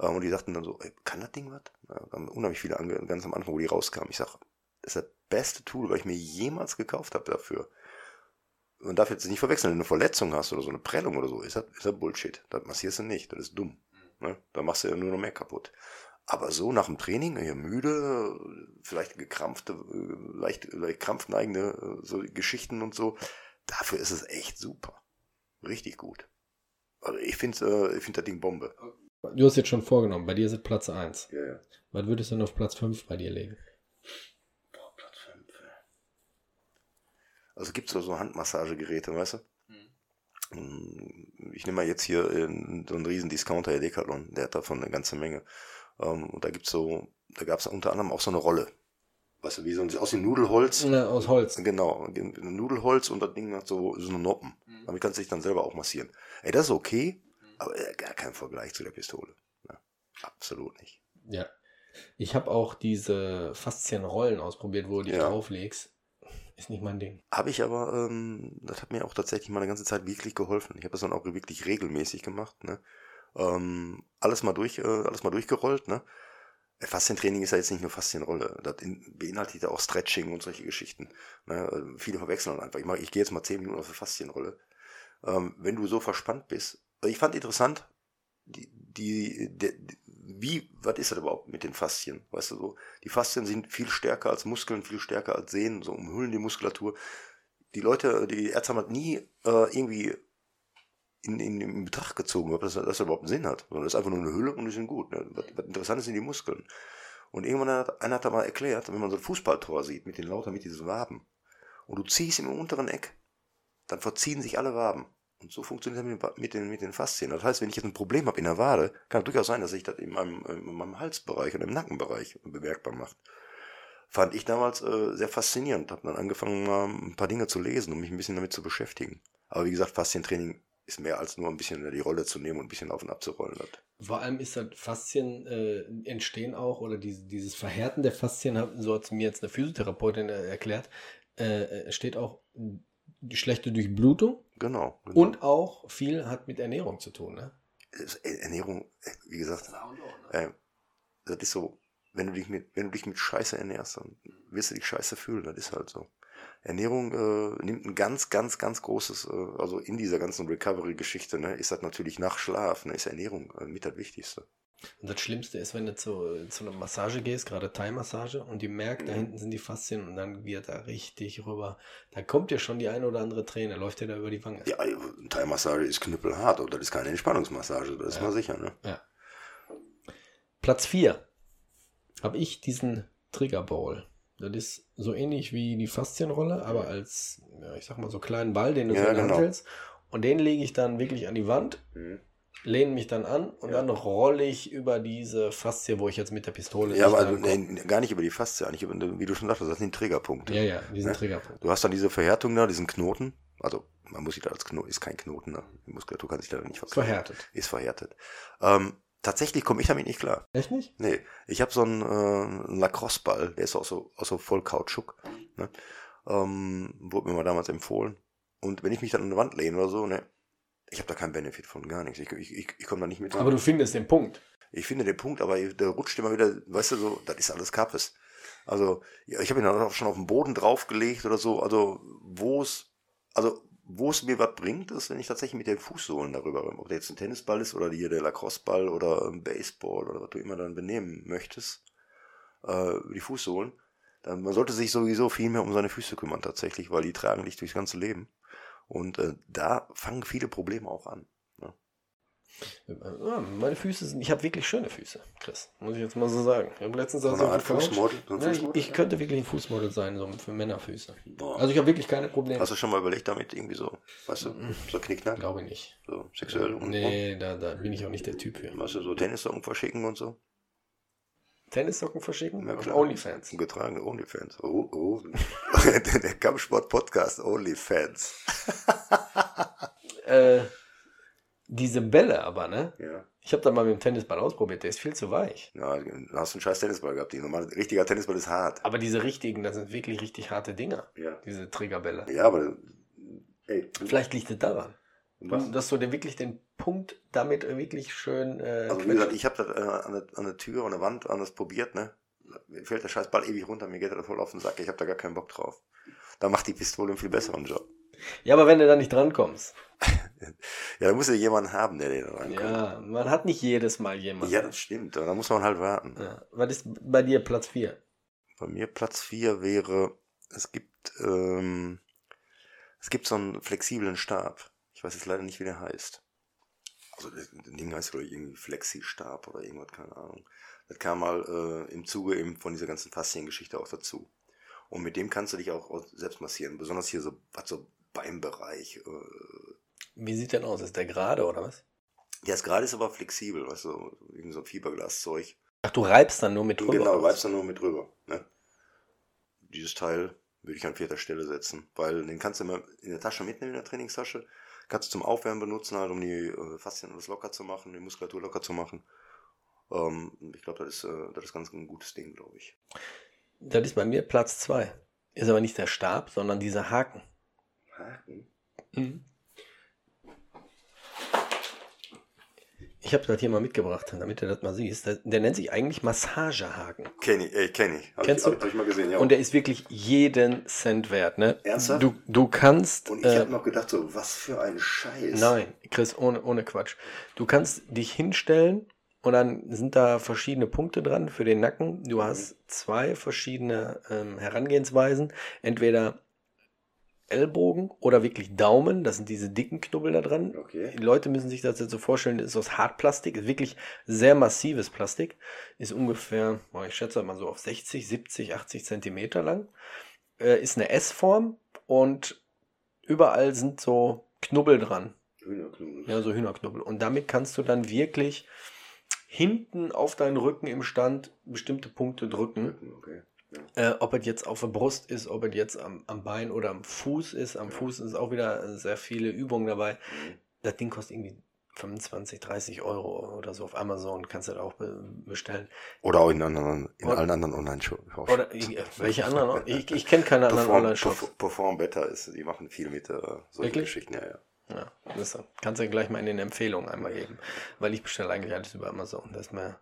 Ähm, und die sagten dann so, ey, kann das Ding was? Ja, da haben unheimlich viele ange ganz am Anfang, wo die rauskamen. Ich sag, das ist das beste Tool, was ich mir jemals gekauft habe dafür. Man darf jetzt nicht verwechseln, wenn du eine Verletzung hast oder so eine Prellung oder so, ist das, ist das Bullshit. Das massierst du nicht, das ist dumm. Ne? Da machst du ja nur noch mehr kaputt. Aber so nach dem Training, hier müde, vielleicht gekrampfte, leicht, leicht krampfneigende so Geschichten und so, dafür ist es echt super. Richtig gut. Also ich finde äh, ich find das Ding Bombe. Du hast jetzt schon vorgenommen, bei dir ist es Platz 1. Ja, ja. Was würdest du denn auf Platz 5 bei dir legen? Boah, Platz 5. Also gibt es so Handmassagegeräte, weißt du? Mm, Ich nehme mal jetzt hier äh, so einen riesen Discounter, der Decathlon, der hat davon eine ganze Menge. Ähm, Und da gibt's so, da gab es unter anderem auch so eine Rolle. Weißt du, wie so ein, aus dem Nudelholz. Na, aus Holz. Genau, ein Nudelholz und das Ding hat so, so eine Noppen. Damit kannst du dich dann selber auch massieren. Ey, das ist okay, aber äh, gar kein Vergleich zu der Pistole. Ja, absolut nicht. Ja. Ich habe auch diese Faszienrollen ausprobiert, wo du dich Ja. drauflegst. Ist nicht mein Ding. Habe ich aber, ähm, das hat mir auch tatsächlich mal eine ganze Zeit wirklich geholfen. Ich habe das dann auch wirklich regelmäßig gemacht. Ne? Ähm, alles mal durch, äh, alles mal durchgerollt. Ne? Äh, Faszientraining ist ja jetzt nicht nur Faszienrolle. Das in, beinhaltet ja auch Stretching und solche Geschichten. Ne? Äh, Viele verwechseln einfach. Ich, mach, ich gehe jetzt mal 10 Minuten auf eine Faszienrolle. Ähm, wenn du so verspannt bist. Ich fand interessant, die, die, die, wie, was ist das überhaupt mit den Faszien? Weißt du so? Die Faszien sind viel stärker als Muskeln, viel stärker als Sehnen, so umhüllen die Muskulatur. Die Leute, die Ärzte haben das nie äh, irgendwie in, in, in Betracht gezogen, ob das, das überhaupt einen Sinn hat. Sondern das ist einfach nur eine Hülle und die sind gut. Ne? Was, was interessant ist, sind die Muskeln. Und irgendwann hat einer hat da mal erklärt, wenn man so ein Fußballtor sieht, mit den lauter, mit diesen Waben, und du ziehst im unteren Eck, dann verziehen sich alle Waben. Und so funktioniert das mit den, mit den, Faszien. Das heißt, wenn ich jetzt ein Problem habe in der Wade, kann es durchaus sein, dass sich das in meinem, in meinem Halsbereich und im Nackenbereich bemerkbar macht. Fand ich damals äh, sehr faszinierend. Habe dann angefangen, mal ein paar Dinge zu lesen, um mich ein bisschen damit zu beschäftigen. Aber wie gesagt, Faszientraining ist mehr als nur ein bisschen die Rolle zu nehmen und ein bisschen auf und ab zu rollen. Das. Vor allem ist das Faszien äh, entstehen auch, oder diese, dieses Verhärten der Faszien, hat- so hat es mir jetzt eine Physiotherapeutin äh, erklärt, äh, äh, steht auch die schlechte Durchblutung Genau. genau. und auch viel hat mit Ernährung zu tun. Ne? Es- Ernährung, äh, wie gesagt, äh, das ist so, wenn du dich mit, wenn du dich mit Scheiße ernährst, dann wirst du dich scheiße fühlen, das ist halt so. Ernährung äh, nimmt ein ganz, ganz, ganz großes, äh, also in dieser ganzen Recovery-Geschichte, ne, ist das natürlich nach Schlaf, ne, ist Ernährung äh, mit das Wichtigste. Und das Schlimmste ist, wenn du zu, zu einer Massage gehst, gerade Thai-Massage, und die merkt, da Mhm. hinten sind die Faszien und dann wird da richtig rüber. Da kommt dir schon die eine oder andere Träne, läuft dir da über die Wange. Ja, Thai-Massage ist knüppelhart, und das ist keine Entspannungsmassage, das ist Ja. mal sicher, ne? Platz 4 habe ich diesen Trigger Ball. Das ist so ähnlich wie die Faszienrolle, aber als, ja, ich sag mal, so kleinen Ball, den du Ja, so in der Hand genau. hältst. Und den lege ich dann wirklich an die Wand lehne mich dann an und Ja. dann rolle ich über diese Faszie, wo ich jetzt mit der Pistole Ja, aber also, nee, gar nicht über die Faszie, eigentlich über, wie du schon sagtest, das sind die Trägerpunkte. Ja, ja, diesen Ne? Triggerpunkt. Du hast dann diese Verhärtung da, diesen Knoten. Also, man muss sich da als Knoten, ist kein Knoten, ne? Die Muskulatur kann sich da nicht verknüpfen. Verhärtet. Ist verhärtet. Ähm, tatsächlich komme ich damit nicht klar. Echt nicht? Nee, ich habe so einen, äh, einen Lacrosse-Ball, der ist auch so, auch so voll Kautschuk. Ne? Ähm, wurde mir mal damals empfohlen. Und wenn ich mich dann an eine Wand lehne oder so, ne, ich habe da keinen Benefit von, gar nichts. Ich, ich, ich, komme da nicht mit. Aber du findest den Punkt. Ich finde den Punkt, aber der rutscht immer wieder, weißt du, so, das ist alles Kappes. Also, ja, ich habe ihn dann auch schon auf den Boden draufgelegt oder so. Also, wo es, also, wo es mir was bringt, ist, wenn ich tatsächlich mit den Fußsohlen darüber, ob der jetzt ein Tennisball ist oder hier der Lacrosse-Ball oder ein Baseball oder was du immer dann benehmen möchtest, äh, die Fußsohlen, dann man sollte sich sowieso viel mehr um seine Füße kümmern tatsächlich, weil die tragen dich durchs ganze Leben. Und äh, da fangen viele Probleme auch an. Ja, meine Füße sind, ich habe wirklich schöne Füße, Chris. Muss ich jetzt mal so sagen. Ich habe letztens So also Fußmodel? So ein Ja, ich, Fußmodel? ich könnte wirklich ein Fußmodel sein, so für Männerfüße. Boah. Also ich habe wirklich keine Probleme. Hast du schon mal überlegt, damit irgendwie so, weißt du, so knickknack, Glaube ich nicht. so sexuell und Nee, da, da bin ich auch nicht der Typ für. weißt du, so Tennissocken verschicken und so? Tennissocken verschicken? Ja, klar. Onlyfans. Getragene Onlyfans. Oh, oh. <laughs> der Kampfsport-Podcast Onlyfans. <laughs> Äh, diese Bälle aber, ne? Ja. Ich habe da mal mit dem Tennisball ausprobiert, der ist viel zu weich. Ja, du hast einen scheiß Tennisball gehabt. Die normal, richtiger Tennisball ist hart. Aber diese richtigen, das sind wirklich richtig harte Dinger. Ja. Diese Triggerbälle. Ja, aber, ey, Vielleicht liegt es daran. Was? Dass du dir wirklich den Punkt damit wirklich schön äh, Also wie gesagt, ich habe das äh, an, der, an der Tür, an der Wand anders probiert, ne? Mir fällt der scheiß Ball ewig runter, mir geht er voll auf den Sack, ich habe da gar keinen Bock drauf. Da macht die Pistole einen viel besseren Job. Ja, aber wenn du da nicht drankommst. <laughs> Ja, da muss ja jemand haben, der den rankommt. Ja, man hat nicht jedes Mal jemanden. Ja, das stimmt. Da muss man halt warten. Ja. Was ist bei dir Platz 4? Bei mir Platz 4 wäre, es gibt, ähm, es gibt so einen flexiblen Stab. Ich weiß jetzt leider nicht, wie der heißt. Also das Ding heißt oder irgendwie Flexi-Stab oder irgendwas, keine Ahnung. Das kam mal äh, im Zuge eben von dieser ganzen Fasziengeschichte auch dazu. Und mit dem kannst du dich auch, selbst massieren. Besonders hier so, was so Beinbereich. Äh, Wie sieht denn aus? Ist der gerade oder was? der ist gerade ist aber flexibel, weißt du, irgend so ein Fiberglaszeug. Ach, du reibst dann nur mit drüber. Genau, reibst dann nur mit drüber. Ne? Dieses Teil würde ich an vierter Stelle setzen, weil den kannst du immer in der Tasche mitnehmen, in der Trainingstasche. Kannst du zum Aufwärmen benutzen, halt, um die äh, Faszien alles locker zu machen, die Muskulatur locker zu machen. Ähm, ich glaube, das ist, äh, das ist ganz ein gutes Ding, glaube ich. Das ist bei mir Platz 2. Ist aber nicht der Stab, sondern dieser Haken. Haken? Mhm. Ich habe das hier mal mitgebracht, damit du das mal siehst. Der, der nennt sich eigentlich Massagehaken. Kenn ich, ey, kenn ich. Hab Kennst ich, du? Hab ich mal gesehen, ja. Und der ist wirklich jeden Cent wert. Ne? Ernsthaft? Du, du kannst. Und ich äh, habe noch gedacht, so, was für ein Scheiß. Nein, Chris, ohne, ohne Quatsch. Du kannst dich hinstellen und dann sind da verschiedene Punkte dran für den Nacken. Du hast zwei verschiedene ähm, Herangehensweisen. Entweder Ellbogen oder wirklich Daumen. Das sind diese dicken Knubbel da dran. Okay. Die Leute müssen sich das jetzt so vorstellen, das ist aus Hartplastik, ist wirklich sehr massives Plastik, ist ungefähr, ich schätze mal so auf 60, 70, 80 Zentimeter lang, äh, ist eine S-Form und überall sind so Knubbel dran, Hühnerknubbel. ja, so Hühnerknubbel. Und damit kannst du dann wirklich hinten auf deinen Rücken im Stand bestimmte Punkte drücken. Okay. Äh, ob es jetzt auf der Brust ist, ob es jetzt am, am Bein oder am Fuß ist. Am Fuß ist auch wieder äh, sehr viele Übungen dabei. Mhm. Das Ding kostet irgendwie 25, 30 Euro oder so auf Amazon. Kannst du das auch be bestellen. Oder auch in, anderen, in Oder- allen anderen Online-Shops. Oder ich- äh, welche anderen? Ich, ich kenne keine anderen Online-Shops. Perform, Perform Better ist, die machen viel mit äh, solchen Wirklich? Geschichten, ja, ja. Ja, das kannst du gleich mal in den Empfehlungen einmal geben. Weil ich bestelle eigentlich alles über Amazon. Das ist mir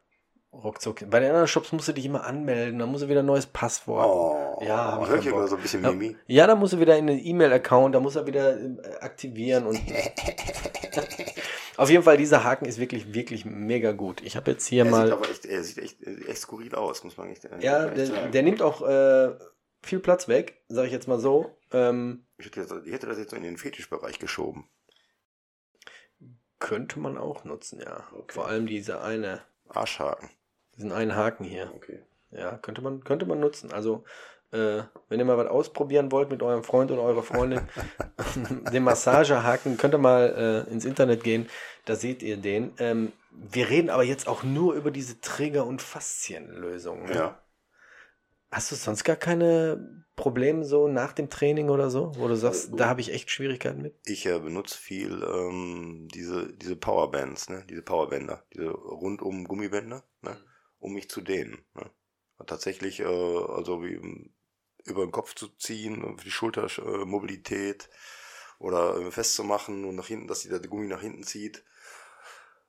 ruckzuck. Bei den anderen Shops musst du dich immer anmelden. Dann musst du wieder ein neues Passwort. Oh, Ja, hab ich immer so ein bisschen Mimi. Ja, da musst du wieder in den E-Mail-Account, da muss er wieder äh, aktivieren und. <laughs> Auf jeden Fall, dieser Haken ist wirklich, wirklich mega gut. Ich habe jetzt hier Er sieht mal. aber echt, er sieht echt, echt skurril aus, muss man echt, äh, Ja, echt der, sagen. der nimmt auch äh, viel Platz weg, sage ich jetzt mal so. Ähm, ich, hätte, das- ich hätte das jetzt so in den Fetischbereich geschoben. könnte man auch nutzen, ja. Okay. Vor allem diese eine, Arschhaken. Diesen einen Haken hier. Okay. Ja, könnte man, könnte man nutzen. Also Äh, wenn ihr mal was ausprobieren wollt mit eurem Freund und eurer Freundin, <laughs> den Massagehaken, könnt ihr mal äh, ins Internet gehen, da seht ihr den. Ähm, wir reden aber jetzt auch nur über diese Trigger- und Faszienlösungen. Ne? Ja. Hast du sonst gar keine Probleme so nach dem Training oder so, wo du sagst, da habe ich echt Schwierigkeiten mit? Ich äh, benutze viel ähm, diese, diese Powerbands, ne? diese Powerbänder, diese rundum Gummibänder, ne? Um mich zu dehnen. Ne? Tatsächlich, äh, also wie ähm, über den Kopf zu ziehen, für die Schultermobilität oder äh, festzumachen und nach hinten, dass die, der Gummi nach hinten zieht.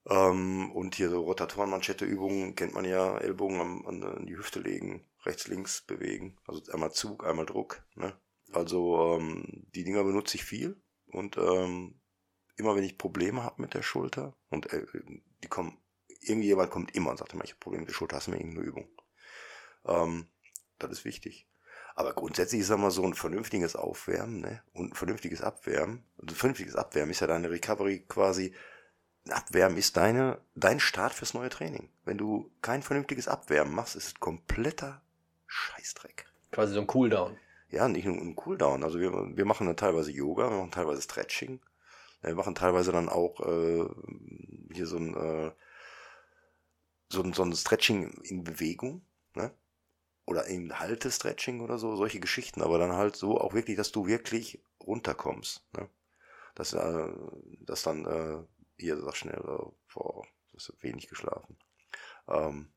Ähm, und hier so Rotatoren-Manschette-Übungen kennt man ja, Ellbogen an, an, an die Hüfte legen, rechts, links bewegen. Also einmal Zug, einmal Druck. Ne? Also ähm, die Dinger benutze ich viel und ähm, immer wenn ich Probleme habe mit der Schulter und äh, die kommen, irgendwie jemand kommt immer und sagt immer, ich habe Probleme mit der Schulter, hast du mir irgendeine Übung. Ähm, das ist wichtig. Aber grundsätzlich ist immer so ein vernünftiges Aufwärmen ne? und ein vernünftiges Abwärmen. Und ein vernünftiges Abwärmen ist ja deine Recovery quasi Abwärmen ist deine, dein Start fürs neue Training. Wenn du kein vernünftiges Abwärmen machst, ist es kompletter Scheißdreck. Quasi so ein Cooldown. Ja, nicht nur ein Cooldown. Also wir, wir machen dann teilweise Yoga, wir machen teilweise Stretching. Wir machen teilweise dann auch äh, hier so ein, äh, so so ein Stretching in Bewegung. Ne? Oder eben Halte-Stretching oder so, solche Geschichten. Aber dann halt so auch wirklich, dass du wirklich runterkommst. Ne? Dass, äh, dass dann äh, hier sag schnell, äh, boah, das ist wenig geschlafen. Ähm,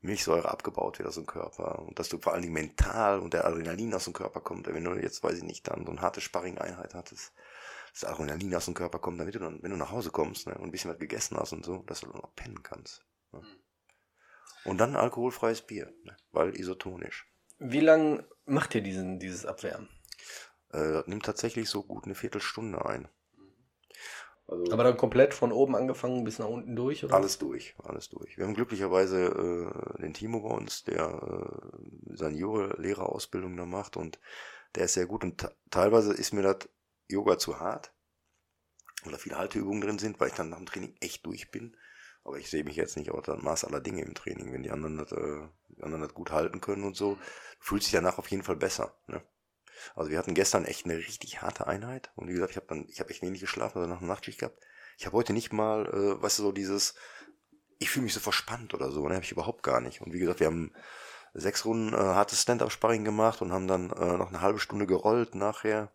Milchsäure abgebaut wird aus dem Körper und dass du vor allen Dingen mental und der Adrenalin aus dem Körper kommt, wenn du jetzt, weiß ich nicht, dann so eine harte Sparring-Einheit hattest, dass der Adrenalin aus dem Körper kommt, damit du dann, wenn du nach Hause kommst ne, und ein bisschen was gegessen hast und so, dass du dann auch pennen kannst. Ne. Und dann alkoholfreies Bier, ne, weil isotonisch. Wie lang macht ihr diesen, dieses Abwärmen? Äh, das nimmt tatsächlich so gut eine Viertelstunde ein. Also Aber dann komplett von oben angefangen bis nach unten durch, oder? Alles durch, alles durch. Wir haben glücklicherweise äh, den Timo bei uns, der äh, seine Yoga-Lehrerausbildung da macht und der ist sehr gut und teilweise ist mir das Yoga zu hart, weil da viele Halteübungen drin sind, weil ich dann nach dem Training echt durch bin. Aber ich sehe mich jetzt nicht auf das Maß aller Dinge im Training, wenn die anderen das, äh, die anderen das gut halten können und so. Fühlt sich danach auf jeden Fall besser. Ne? Also wir hatten gestern echt eine richtig harte Einheit und wie gesagt, ich habe dann, ich habe echt wenig geschlafen, also nach einer Nachtschicht gehabt. Ich habe heute nicht mal, äh, weißt du, so dieses, ich fühle mich so verspannt oder so, ne, habe ich überhaupt gar nicht. Und wie gesagt, wir haben sechs Runden äh, hartes Stand-up-Sparring gemacht und haben dann äh, noch eine halbe Stunde gerollt nachher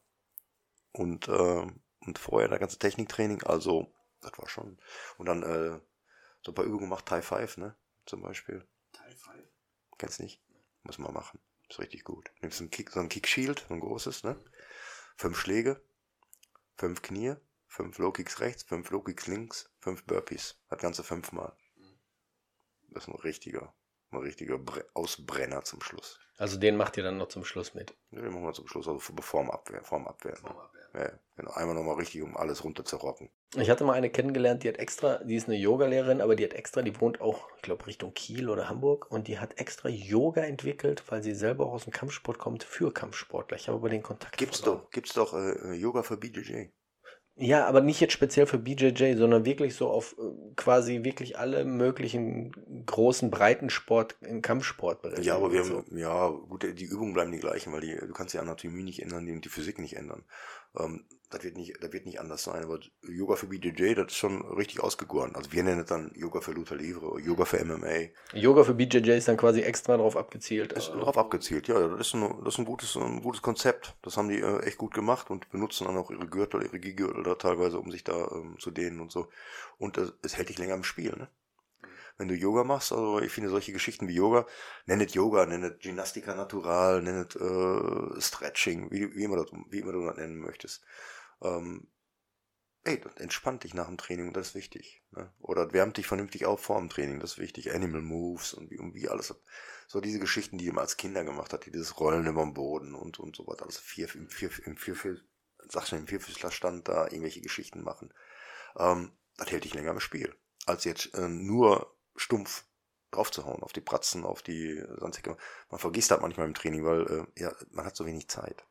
und äh, und vorher das ganze Techniktraining, also das war schon. Und dann äh, so ein paar Übungen gemacht, Thai 5, ne, zum Beispiel. Thai 5? Kennst nicht? Muss man machen. Ist richtig gut. Nimmst einen Kick, so ein Kick-Shield, so ein großes, ne? Fünf Schläge, fünf Knie, fünf Low-Kicks rechts, fünf Low-Kicks links, fünf Burpees. Das Ganze fünfmal. Das ist ein richtiger, ein richtiger Bre Ausbrenner zum Schluss. Also den macht ihr dann noch zum Schluss mit? Ja, den machen wir zum Schluss, also vor dem Abwehr. Vor dem Abwehr. Vorm Abwehr. Ja, genau. Einmal nochmal richtig, um alles runter zu rocken. Ich hatte mal eine kennengelernt, die hat extra, die ist eine Yoga-Lehrerin, aber die hat extra, die wohnt auch, ich glaube, Richtung Kiel oder Hamburg und die hat extra Yoga entwickelt, weil sie selber auch aus dem Kampfsport kommt, für Kampfsportler. Ich habe aber den Kontakt. Gibt's doch, gibt's doch äh, Yoga für BJJ. Ja, aber nicht jetzt speziell für BJJ, sondern wirklich so auf äh, quasi wirklich alle möglichen großen Breitensport im Kampfsport. Ja, aber wir haben, ja, gut, die Übungen bleiben die gleichen, weil die, du kannst die Anatomie nicht ändern, die, die Physik nicht ändern. Ähm, das wird nicht, das wird nicht anders sein, aber Yoga für BJJ, das ist schon richtig ausgegoren. Also wir nennen es dann Yoga für Luther Livre, Yoga für MMA. Yoga für BJJ ist dann quasi extra darauf abgezielt. Ist darauf abgezielt, ja. Das ist ein, das ist ein gutes, ein gutes Konzept. Das haben die äh, echt gut gemacht und benutzen dann auch ihre Gürtel, ihre Gigürtel da teilweise, um sich da ähm, zu dehnen und so. Und es hält dich länger im Spiel, ne? Wenn du Yoga machst, also ich finde solche Geschichten wie Yoga, nennet Yoga, nennet Gymnastica Natural, nennet äh, Stretching, wie, wie, immer das, wie immer du das nennen möchtest ähm, ey, das entspannt dich nach dem Training das ist wichtig. Ne? Oder wärmt dich vernünftig auf vor dem Training, das ist wichtig. Animal Moves und wie, und wie alles. So diese Geschichten, die man als Kinder gemacht hat, dieses Rollen über dem Boden und, und so weiter. Alles vier, im vier, im vier, vier, sag schon, im Vierfüßlerstand da irgendwelche Geschichten machen. Ähm, das hält dich länger im Spiel. Als jetzt äh, nur stumpf draufzuhauen, auf die Pratzen, auf die sonstige. Man vergisst das manchmal im Training, weil äh, ja, man hat so wenig Zeit.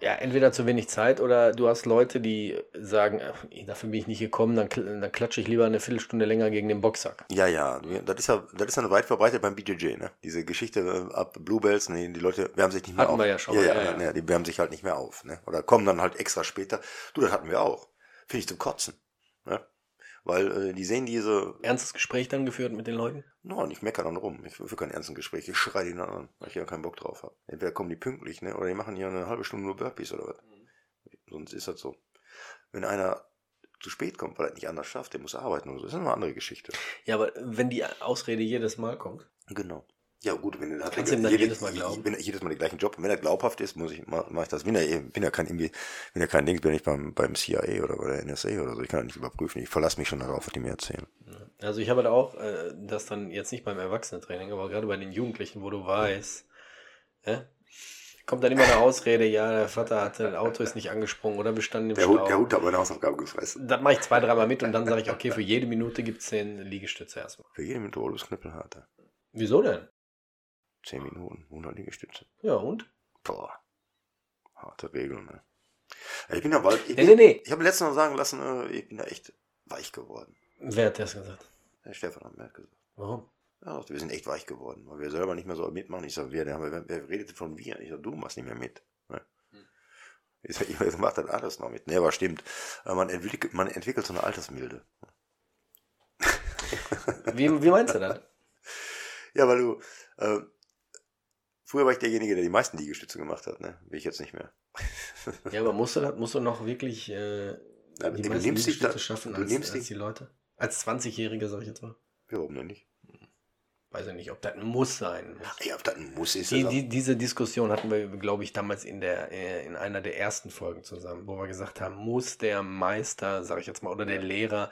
Ja, entweder zu wenig Zeit oder du hast Leute, die sagen, äh, dafür bin ich nicht gekommen, dann, dann klatsche ich lieber eine Viertelstunde länger gegen den Boxsack. Ja, ja, das ist ja, das ist ja weit verbreitet beim BJJ, ne? Diese Geschichte äh, ab Bluebells, ne, die Leute wärmen sich nicht mehr Hatten auf. wir ja schon Ja, ja, ja, ja, die wärmen sich halt nicht mehr auf, ne? Oder kommen dann halt extra später. Du, das hatten wir auch. Finde ich zum Kotzen? Weil äh, die sehen diese, Ernstes Gespräch dann geführt mit den Leuten? no, ich meckere dann rum. Ich will kein ernstes Gespräch. Ich schreie die dann an, weil ich ja keinen Bock drauf habe. Entweder kommen die pünktlich, ne? Oder die machen hier eine halbe Stunde nur Burpees oder was. Sonst ist das so. Wenn einer zu spät kommt, weil er nicht anders schafft, der muss arbeiten und so. Das ist eine andere Geschichte. Ja, aber wenn die Ausrede jedes Mal kommt. Genau. Ja, gut, wenn er Kannst du ihm dann jedes Mal glauben? Wenn er jedes Mal den gleichen Job, wenn er glaubhaft ist, muss ich, mach, mach ich das. Wenn er, bin ja kein, irgendwie, bin ja kein Ding, bin ich beim, beim CIA oder bei der NSA oder so. Ich kann das nicht überprüfen. Ich verlasse mich schon darauf, was die mir erzählen. Also ich habe da auch äh, das dann jetzt nicht beim Erwachsenentraining, aber gerade bei den Jugendlichen, wo du weißt, äh, kommt dann immer eine Ausrede, ja, der Vater hatte, das Auto ist nicht angesprungen oder wir standen im Der Stau. Hund, der Hund hat meine Hausaufgaben gefressen. Das mache ich zwei, dreimal mit und dann sage ich, okay, für jede Minute gibt es zehn Liegestütze erstmal. Für jede Minute Olus knüppelhart. Wieso denn? 10 Minuten, 100 Liegestütze. Ja, und? Boah. Harte Regeln, ne? Ich bin ja bald, ich, Nee, nee, nee. ich habe letztens noch sagen lassen, äh, ich bin ja echt weich geworden. Wer hat das gesagt? Der Stefan hat mir das gesagt. Warum? Ja, wir sind echt weich geworden, weil wir selber nicht mehr so mitmachen. Ich sage, wer, der, wer, wer redet von wir? Ich sage, du machst nicht mehr mit. Ne? Ich sage, ihr <laughs> macht das alles noch mit. Ne, aber stimmt. Aber man entwickelt, man entwickelt so eine Altersmilde. Wie, wie meinst du das? <laughs> Ja, weil du, äh, früher war ich derjenige, der die meisten Liegestütze gemacht hat, ne? Bin ich jetzt nicht mehr. <laughs> Ja, aber musst du das, musst du noch wirklich äh, Ja, die meisten Liegestütze da- schaffen als, als die Leute? Als 20-Jähriger, sag ich jetzt mal. Ja, warum denn nicht? Weiß ich nicht, ob das muss sein. Muss. Ja, ob das ein Muss ist. Die, die, diese Diskussion hatten wir, glaube ich, damals in, der, äh, in einer der ersten Folgen zusammen, wo wir gesagt haben, muss der Meister, sage ich jetzt mal, oder der Lehrer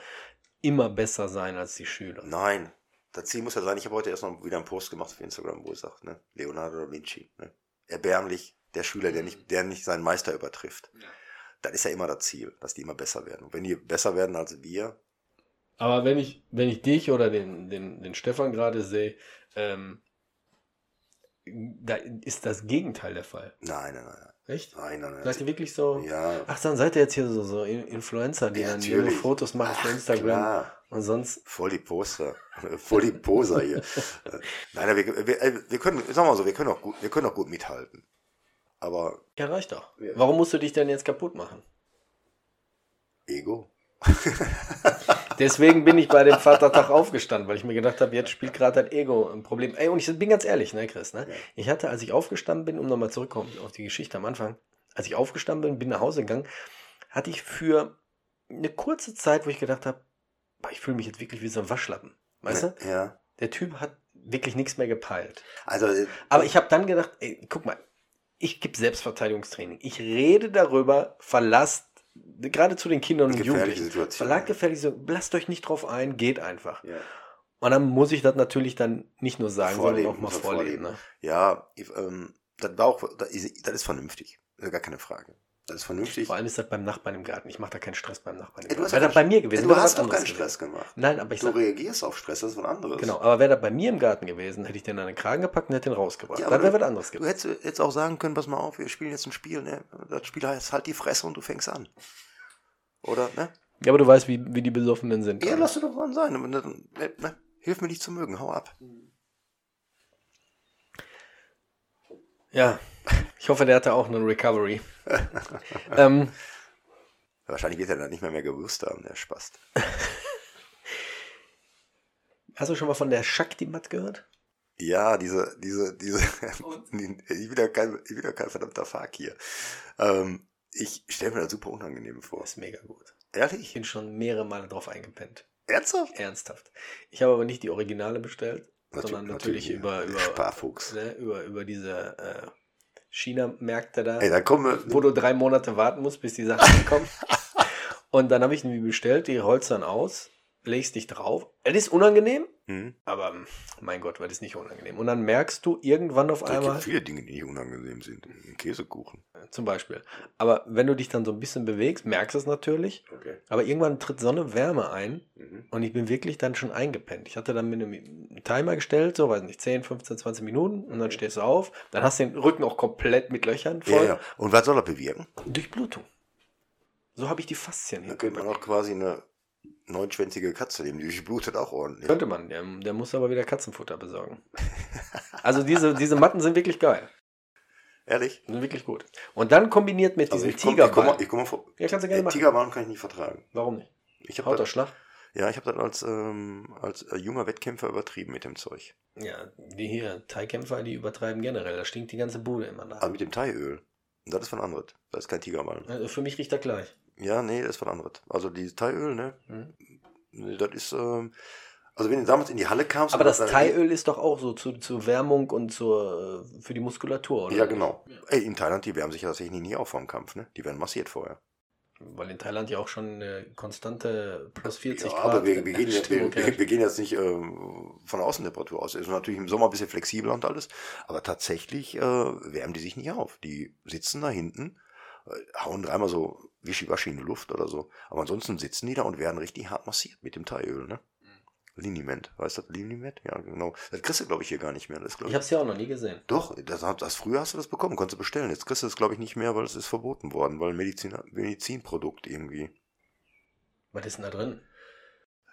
immer besser sein als die Schüler? Nein, das Ziel muss ja sein, ich habe heute erst noch wieder einen Post gemacht auf Instagram, wo ich sage, ne, Leonardo da Vinci, ne, erbärmlich, der Schüler, der nicht, der nicht seinen Meister übertrifft. Das ist ja immer das Ziel, dass die immer besser werden. Und wenn die besser werden als wir, Aber wenn ich, wenn ich dich oder den, den, den Stefan gerade sehe, ähm, da ist das Gegenteil der Fall. nein, nein, nein, Echt? nein, nein, nein. Seid ihr wirklich so? Ja, Ach, dann seid ihr jetzt hier so, so In- Influencer, die Ja, dann ihre Fotos machen für Ach, Instagram klar. Und sonst. voll die Poster, <laughs> voll die Poser hier. <laughs> Nein, wir, wir, äh, wir können, sagen wir mal so, wir können auch gut, wir können auch gut mithalten. Aber Ja, reicht doch. Ja. Warum musst du dich denn jetzt kaputt machen? Ego? <laughs> Deswegen bin ich bei dem Vatertag aufgestanden, weil ich mir gedacht habe, jetzt spielt gerade das Ego ein Problem. Ey, und ich bin ganz ehrlich, ne, Chris, ne? Ja. Ich hatte, als ich aufgestanden bin, um nochmal zurückzukommen auf die Geschichte am Anfang, als ich aufgestanden bin, bin nach Hause gegangen, hatte ich für eine kurze Zeit, wo ich gedacht habe, ich fühle mich jetzt wirklich wie so ein Waschlappen. Weißt du? Ja. Der Typ hat wirklich nichts mehr gepeilt. Also, äh, Aber ich habe dann gedacht, ey, guck mal, ich gebe Selbstverteidigungstraining. Ich rede darüber, verlasst, gerade zu den Kindern und Gefährliche Jugendlichen, Situation. verlag gefährlich, so, lasst euch nicht drauf ein, geht einfach. ja. Und dann muss ich das natürlich dann nicht nur sagen, Vorleben, sondern auch mal vorleben. vorleben. Ne? Ja, ich, ähm, das war auch, das ist, das ist vernünftig. Gar keine Frage. Das ist vernünftig. Vor allem ist das beim Nachbarn im Garten. Ich mache da keinen Stress beim Nachbarn im du Garten. Wäre das bei mir gewesen, du hast doch keinen gewesen. Stress gemacht. Nein, aber ich Du sag, reagierst auf Stress, das ist was anderes. genau, aber wäre das bei mir im Garten gewesen, hätte ich den an den Kragen gepackt und hätte den rausgebracht. Ja, dann wäre du- was anderes Du gewesen. hättest jetzt auch sagen können, pass mal auf, wir spielen jetzt ein Spiel, ne? Das Spiel heißt halt die Fresse und du fängst an. Oder, ne? Ja, aber du weißt, wie, wie die Besoffenen sind. Ja, lass dir doch mal sein. Ne, ne, hilf mir nicht zu mögen, hau ab. Ja, ich hoffe, der hatte auch eine Recovery. Ähm, Wahrscheinlich wird er dann nicht mehr mehr gewusst haben, der Spast. <laughs> hast du schon mal von der Shakti-Mat gehört? Ja, diese, diese, diese, <laughs> ich bin ja kein, ich bin ja kein verdammter Fakir. Ähm, ich stelle mir das super unangenehm vor. ist mega gut. Ich Ehrlich? bin schon mehrere Male drauf eingepennt. Ernsthaft? Ernsthaft. Ich habe aber nicht die Originale bestellt, Natu- sondern natürlich, über, der über, Sparfuchs. ne, über, über diese äh, China-Märkte da, Ey, dann kommen wo du drei Monate warten musst, bis die Sachen ankommen. <laughs> Und dann habe ich die bestellt, die holst dann aus legst dich drauf. Es ist unangenehm, Mhm. aber mein Gott, was ist nicht unangenehm. Und dann merkst du irgendwann auf Es einmal, gibt viele Dinge, die nicht unangenehm sind. Ein Käsekuchen. zum Beispiel. Aber wenn du dich dann so ein bisschen bewegst, merkst du es natürlich. Okay. Aber irgendwann tritt so eine Wärme ein Mhm. und ich bin wirklich dann schon eingepennt. Ich hatte dann mit einem Timer gestellt, so weiß nicht, 10, 15, 20 Minuten und dann stehst du auf. Dann hast du den Rücken auch komplett mit Löchern voll. Ja, ja. Und was soll er bewirken? Durchblutung. So habe ich die Faszien Da hier. könnte man auch quasi eine neunschwänzige Katze nehmen. Die durchblutet auch ordentlich. Könnte man, der, der muss aber wieder Katzenfutter besorgen. Also diese, diese Matten sind wirklich geil. Ehrlich? Sind wirklich gut. Und dann kombiniert mit Also diesem ich komme komm, Tigerball. ich komm mal vor. ja, kannst du gerne Äh, machen. Tigerballen kann ich nicht vertragen. Warum nicht? Ich hab das, das Schlag? ja, ich habe das als, ähm, als äh, junger Wettkämpfer übertrieben mit dem Zeug. Ja, die hier, Thai-Kämpfer, die übertreiben generell. Da stinkt die ganze Bude immer nach. Aber mit dem Thaiöl. Das ist von anderes. Das ist kein Tigerballen. Also für mich riecht er gleich. Ja, nee, das ist von anderes. Also dieses Thaiöl, ne? Mhm. Nee, Das ist, ähm, also wenn du damals in die Halle kamst. Aber das Thaiöl ist doch auch so zu, zur Wärmung und zur, äh, für die Muskulatur, oder? Ja, genau. Ey, in Thailand, die wärmen sich ja tatsächlich nie auf vorm Kampf, ne? Die werden massiert vorher. Weil in Thailand ja auch schon eine konstante plus 40 Ja, Grad aber wir, wir, gehen, jetzt- wir, herrscht. wir gehen jetzt nicht ähm, von der Außentemperatur aus. Es ist natürlich im Sommer ein bisschen flexibler und alles, aber tatsächlich äh, wärmen die sich nicht auf. Die sitzen da hinten, äh, hauen dreimal so Wischiwaschi in die Luft oder so. Aber ansonsten sitzen die da und werden richtig hart massiert mit dem Thaiöl, ne? Liniment, weißt du das? Liniment? Ja, genau. Das kriegst du, glaube ich, hier gar nicht mehr. Das, glaub Ich habe es ja auch noch nie gesehen. Doch, das, das früher hast du das bekommen, konntest du bestellen. Jetzt kriegst du das, glaube ich, nicht mehr, weil es ist verboten worden, weil Medizin, Medizinprodukt irgendwie. Was ist denn da drin?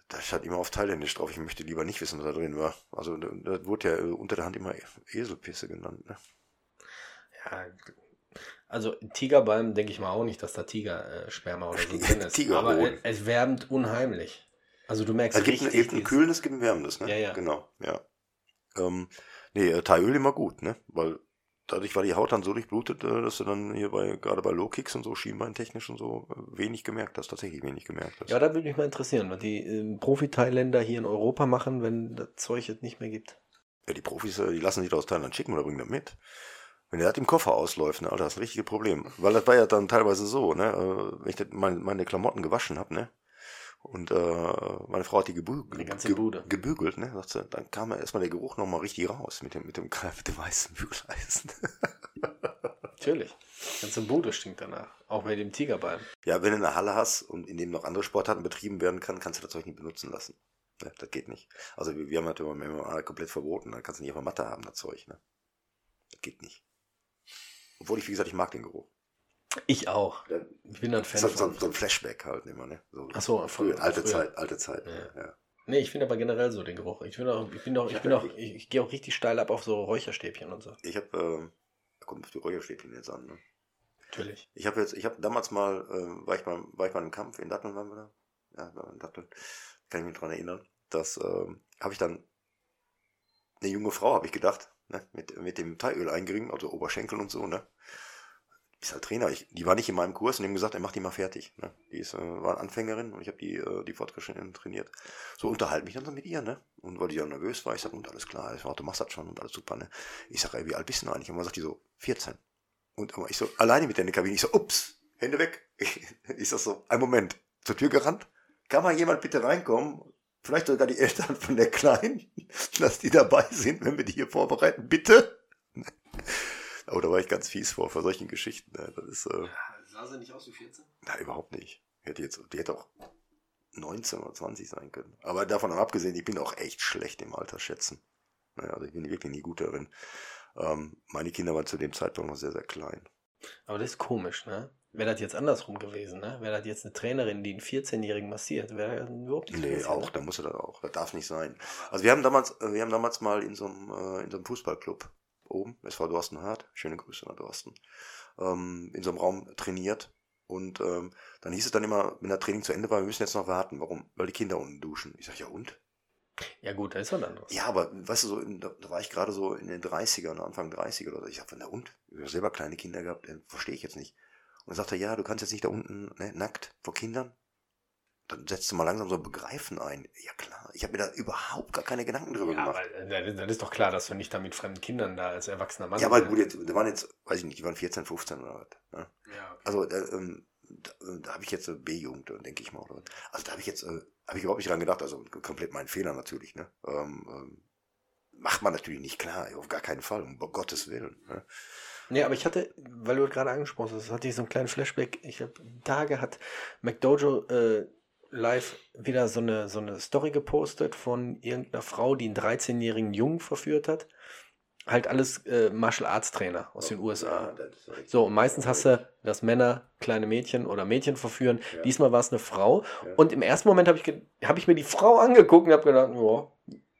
Da stand immer auf Thailändisch drauf. Ich möchte lieber nicht wissen, was da drin war. Also da, da wurde ja äh, unter der Hand immer Eselpisse genannt. Ne? Ja, also Tigerbalm denke ich mal auch nicht, dass da Tigersperma oder so <laughs> drin ist. Aber es, es wärmt unheimlich. Also du merkst Es gibt, ein, richtig gibt ein dieses- kühlendes, gibt ein wärmendes, ne? Ja, ja. Genau, ja. Ähm, nee, äh, Thaiöl immer gut, ne? Weil dadurch war die Haut dann so durchblutet, äh, dass du dann hier bei, gerade bei Low-Kicks und so, Schienbeintechnisch und so, äh, wenig gemerkt hast, tatsächlich wenig gemerkt hast. Ja, da würde mich mal interessieren, was die ähm, Profi-Thailänder hier in Europa machen, wenn das Zeug jetzt nicht mehr gibt. Ja, die Profis, äh, die lassen sich das aus Thailand schicken oder bringen das mit. Wenn der das im Koffer ausläuft, ne, Alter, das ist ein richtiges Problem. Weil das war ja dann teilweise so, ne, äh, wenn ich meine, meine Klamotten gewaschen hab, ne, und äh, meine Frau hat die gebü ge gebügelt, ne, sagt sie, dann kam erstmal der Geruch nochmal richtig raus mit dem, mit dem, mit dem weißen Bügeleisen. <laughs> Natürlich. Ganze Bude stinkt danach. Auch bei dem Tigerbalm. ja, wenn du eine Halle hast und in dem noch andere Sportarten betrieben werden kann, kannst du das Zeug nicht benutzen lassen. Ne, das geht nicht. Also wir, wir haben das immer im MMA komplett verboten, dann kannst du nicht auf der Matte haben, das Zeug, ne. Das geht nicht. Obwohl ich, wie gesagt, ich mag den Geruch. Ich auch. Ich bin ein Fan So, so, von. so ein Flashback halt immer, ne? So, Ach so, von früher, alte früher. Zeit, alte Zeit. Ja. Ja. Nee, ich finde aber generell so den Geruch. Ich bin auch, ich bin doch, ich bin auch, ich, ich gehe auch richtig steil ab auf so Räucherstäbchen und so. Ich habe, ähm, da kommt auf die Räucherstäbchen jetzt an, ne? Natürlich. Ich habe jetzt, ich habe damals mal, ähm, war ich mal, war ich mal im Kampf in Datteln waren wir da? Ja, war in Datteln. Kann ich mich dran erinnern. Das ähm, habe ich dann eine junge Frau, habe ich gedacht, ne, mit, mit dem Thaiöl eingerieben, also Oberschenkel und so, ne. Ist halt Trainer. Ich, die war nicht in meinem Kurs und dem gesagt, er macht die mal fertig. Ne? Die ist, äh, war Anfängerin und ich habe die, äh, die fortgeschritten trainiert. So unterhalte mich dann so mit ihr, ne? Und weil die ja nervös war, ich sag, und alles klar, ich sag, du machst das schon und alles super, ne? Ich sag, ey, wie alt bist du denn eigentlich? Und dann sagt die so, 14. Und ich so, alleine mit der Kabine, ich so, ups, Hände weg. <laughs> Ich sag so, ein Moment, zur Tür gerannt. Kann mal jemand bitte reinkommen? Vielleicht sogar die Eltern von der Kleinen, <laughs> dass die dabei sind, wenn wir die hier vorbereiten, bitte. Aber <laughs> da war ich ganz fies vor, vor solchen Geschichten. Ne? Das ist, äh, Sah sie nicht aus wie 14? na, überhaupt nicht. Die hätte jetzt, die hätte auch 19 oder 20 sein können. Aber davon abgesehen, ich bin auch echt schlecht im Alter schätzen. Naja, also ich bin wirklich nie gut darin. Ähm, meine Kinder waren zu dem Zeitpunkt noch sehr, sehr klein. Aber das ist komisch, ne? Wäre das jetzt andersrum gewesen, ne? Wäre das jetzt eine Trainerin, die einen 14-Jährigen massiert, wäre das überhaupt nicht Nee, passiert, auch, ne? da muss er das auch. Das darf nicht sein. Also wir haben damals, äh, wir haben damals mal in so einem, äh, in so einem Fußballclub oben, es war Dorstenhardt, schöne Grüße nach Dorsten, ähm, in so einem Raum trainiert. Und ähm, dann hieß es dann immer, wenn das Training zu Ende war, wir müssen jetzt noch warten. Warum? Weil die Kinder unten duschen. Ich sag, ja und? Ja gut, da ist was anderes. Ja, aber weißt du, so in, da, da war ich gerade so in den 30ern, Anfang 30er oder so. Ich sag, na und? Ich hab selber kleine Kinder gehabt, äh, verstehe ich jetzt nicht. Und dann sagt er, ja, du kannst jetzt nicht da unten ne, nackt vor Kindern. Dann setzt du mal langsam so ein Begreifen ein. Ja klar, ich habe mir da überhaupt gar keine Gedanken drüber Ja, gemacht. aber äh, das ist doch klar, dass du nicht da mit fremden Kindern da als erwachsener Mann Ja, aber gut, jetzt, da waren jetzt, weiß ich nicht, die waren 14, 15 oder was. Ne? Ja, okay. Also, äh, ähm, da, da habe ich jetzt B-Jugend, denke ich mal. Oder? Also da habe ich jetzt, äh, habe ich überhaupt nicht dran gedacht, also komplett mein Fehler natürlich, ne? Ähm, ähm, macht man natürlich nicht klar, auf gar keinen Fall, um Gottes Willen. Ne? Nee, aber ich hatte, weil du gerade angesprochen hast, hatte ich so einen kleinen Flashback. Ich habe Tage hat McDojo äh, live wieder so eine, so eine Story gepostet von irgendeiner Frau, die einen 13-jährigen Jungen verführt hat. Halt alles äh, Martial Arts Trainer aus den USA. So, und meistens hast du, dass Männer kleine Mädchen oder Mädchen verführen. Ja. Diesmal war es eine Frau. Ja. Und im ersten Moment habe ich, hab ich mir die Frau angeguckt und habe gedacht, ja,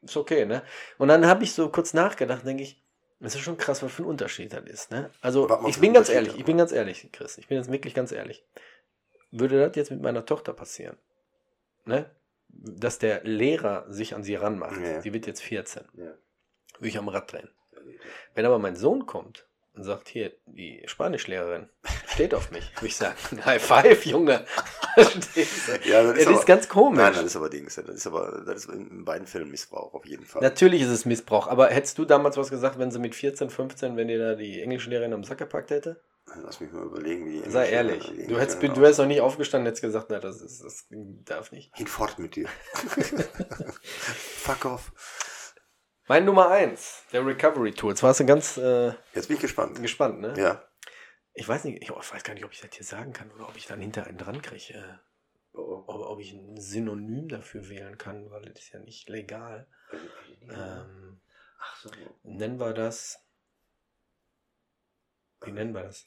ist okay, ne? Und dann habe ich so kurz nachgedacht, denke ich, das ist schon krass, was für ein Unterschied das ist, ne? Also, ich bin ganz ehrlich, ich bin ganz ehrlich, Chris, ich bin jetzt wirklich ganz ehrlich. Würde das jetzt mit meiner Tochter passieren, ne? Dass der Lehrer sich an sie ranmacht, Ja. sie wird jetzt 14, Ja. würde ich am Rad drehen. Wenn aber mein Sohn kommt und sagt, hier, die Spanischlehrerin steht auf mich, würde ich sagen, <laughs> High Five, Junge. Verstehst du? Ja, Ja, das ist ganz komisch. Nein, das ist aber Dings. Das ist aber, das ist in beiden Fällen Missbrauch, auf jeden Fall. Natürlich ist es Missbrauch, aber hättest du damals was gesagt, wenn sie mit 14, 15, wenn dir da die Englischlehrerin am Sack gepackt hätte? Lass mich mal überlegen, wie die Sei ehrlich. die Du hättest, du hättest noch nicht aufgestanden und hättest gesagt, na, das, ist, das darf nicht. Hinfort mit dir. <laughs> Fuck off. Mein Nummer 1, der Recovery Tour. Jetzt warst du ganz äh, Jetzt bin ich gespannt. gespannt, ne? Ja. Ich weiß nicht, ich, ich weiß gar nicht, ob ich das hier sagen kann oder ob ich dann hinter einen dran kriege. Äh, ob, ob ich ein Synonym dafür wählen kann, weil das ist ja nicht legal. Ähm, Ach so. nennen wir das. Wie nennen wir das?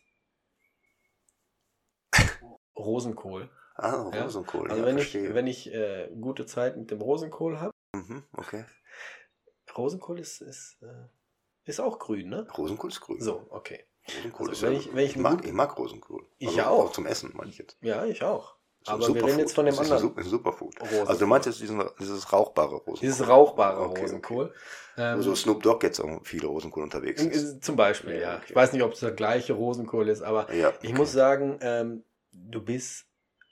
<laughs> Rosenkohl. Ah, Ja. Rosenkohl. Also ja, wenn ich, wenn ich äh, gute Zeit mit dem Rosenkohl habe, Mhm, okay. Rosenkohl ist, ist, äh, ist auch grün, ne? Rosenkohl ist grün. So, okay. Rosenkohl Also ist wenn ja, ich- wenn ich ich, mag, ich mag Rosenkohl. Ich ja auch. Zum Essen, meine ich jetzt. Ja, ich auch. Ist ein Aber wir reden jetzt von dem Das ist anderen. Ein, Su- ein Superfood. Rosenkohl. Also du meinst jetzt diesen, dieses rauchbare Rosenkohl. Dieses rauchbare Okay, Rosenkohl. Ähm, Also Snoop Dogg jetzt auch viele Rosenkohl unterwegs ist. ist- zum Beispiel, Ja, okay. Ich weiß nicht, ob es der gleiche Rosenkohl ist, aber Ja, ich okay. muss sagen, ähm, du bist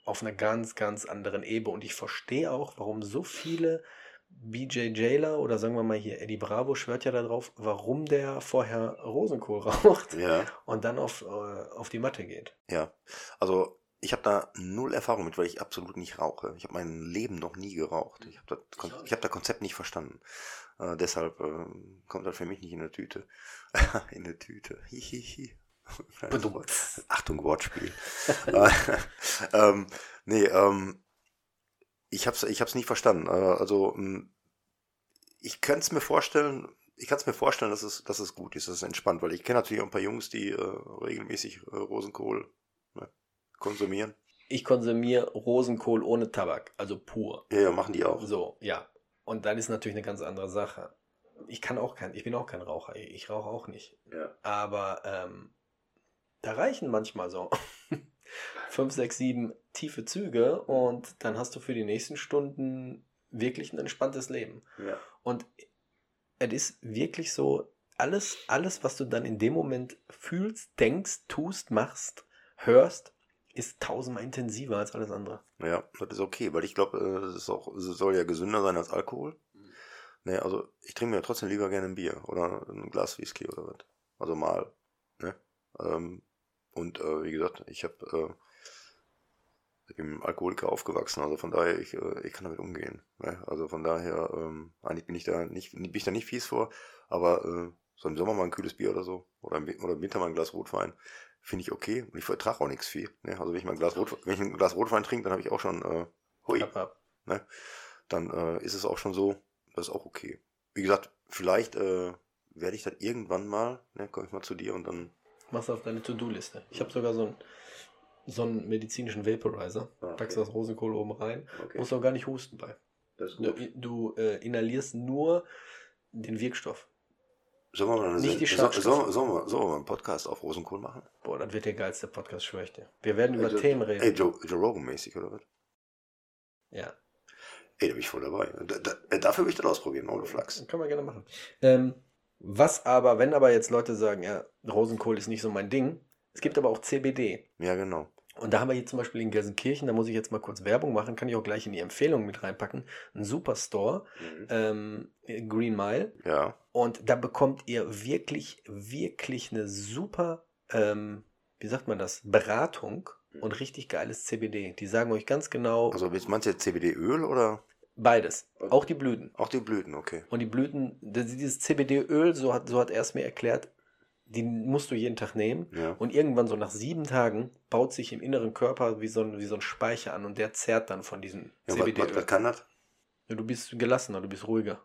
auf einer ganz, ganz anderen Ebene und ich verstehe auch, warum so viele BJ Jailer oder sagen wir mal hier Eddie Bravo schwört ja darauf, warum der vorher Rosenkohl <laughs> raucht Ja, und dann auf, äh, auf die Matte geht. ja. Also ich habe da null Erfahrung mit, weil ich absolut nicht rauche. Ich habe mein Leben noch nie geraucht. Ich habe das, Kon ich hab das Konzept nicht verstanden. Äh, deshalb äh, kommt das für mich nicht in eine Tüte. <laughs> in eine Tüte. Hihihi. Wort. <laughs> Achtung, Wortspiel. Äh, ähm, nee, ähm, ich hab's, ich hab's nicht verstanden. Äh, also, mh, ich könnte es mir vorstellen, ich kann es mir vorstellen, dass es, dass es gut ist, dass es entspannt, weil ich kenne natürlich auch ein paar Jungs, die äh, regelmäßig äh, Rosenkohl ne, konsumieren. Ich konsumiere Rosenkohl ohne Tabak, also pur. Ja, ja, machen die auch. So, ja. Und dann ist natürlich eine ganz andere Sache. Ich kann auch kein, ich bin auch kein Raucher. Ich rauche auch nicht. Ja. Aber ähm, da reichen manchmal so <laughs> fünf, sechs, sieben tiefe Züge und dann hast du für die nächsten Stunden wirklich ein entspanntes Leben. Ja. Und es ist wirklich so, alles, alles, was du dann in dem Moment fühlst, denkst, tust, machst, hörst, ist tausendmal intensiver als alles andere. Ja, das ist okay, weil ich glaube, äh, es ist auch, es soll ja gesünder sein als Alkohol. Ne, also ich trinke mir trotzdem lieber gerne ein Bier oder ein Glas Whisky oder was. Also mal. Ne? Ähm, und äh, wie gesagt, ich habe äh, einem Alkoholiker aufgewachsen, also von daher, ich, äh, ich kann damit umgehen. Ne? Also von daher, ähm, eigentlich bin ich da nicht, bin ich da nicht fies vor, aber äh, so im Sommer mal ein kühles Bier oder so, oder im, oder im Winter mal ein Glas Rotwein, finde ich okay und ich vertrage auch nichts viel. Ne? Also wenn ich mal ein Glas Rot, wenn ich ein Glas Rotwein trinke, dann habe ich auch schon, äh, hui, Ab, ab. dann äh, ist es auch schon so, das ist auch okay. Wie gesagt, vielleicht äh, werde ich das irgendwann mal, ne, komme ich mal zu dir und dann. Machst du auf deine To-Do-Liste. Ich habe sogar so einen, so einen medizinischen Vaporizer. Ah, okay. Packst das Rosenkohl oben rein. Okay, Musst auch gar nicht husten bei. Du, du äh, inhalierst nur den Wirkstoff. Sollen wir mal, eine Nicht die so, sollen, sollen, wir, sollen wir mal einen Podcast auf Rosenkohl machen? Boah, das wird der geilste Podcast, schwör ich dir. Wir werden über Ey, Joe- Themen reden. Ey, Joe, Joe Rogan mäßig, oder was? Ja, Ey, da bin ich voll dabei. Da, da, äh, dafür will ich das ausprobieren, ohne Flachs. können wir gerne machen. Ähm, was aber, wenn aber jetzt Leute sagen, ja, Rosenkohl ist nicht so mein Ding, es gibt aber auch CBD. Ja, genau. Und da haben wir hier zum Beispiel in Gelsenkirchen, da muss ich jetzt mal kurz Werbung machen, kann ich auch gleich in die Empfehlung mit reinpacken, einen Superstore, ähm, Green Mile. Ja, Und da bekommt ihr wirklich, wirklich eine super, ähm, wie sagt man das, Beratung und richtig geiles CBD. Die sagen euch ganz genau Also meinst du jetzt CBD-Öl oder beides. Auch die Blüten. auch die Blüten? Okay. Und die Blüten, dieses CBD-Öl, so hat, so hat er es mir erklärt, die musst du jeden Tag nehmen. Ja. Und irgendwann so nach sieben Tagen baut sich im inneren Körper wie so ein, wie so ein Speicher an und der zerrt dann von diesem ja CBD-Öl. was, was kann das? Ja, du bist gelassener, du bist ruhiger.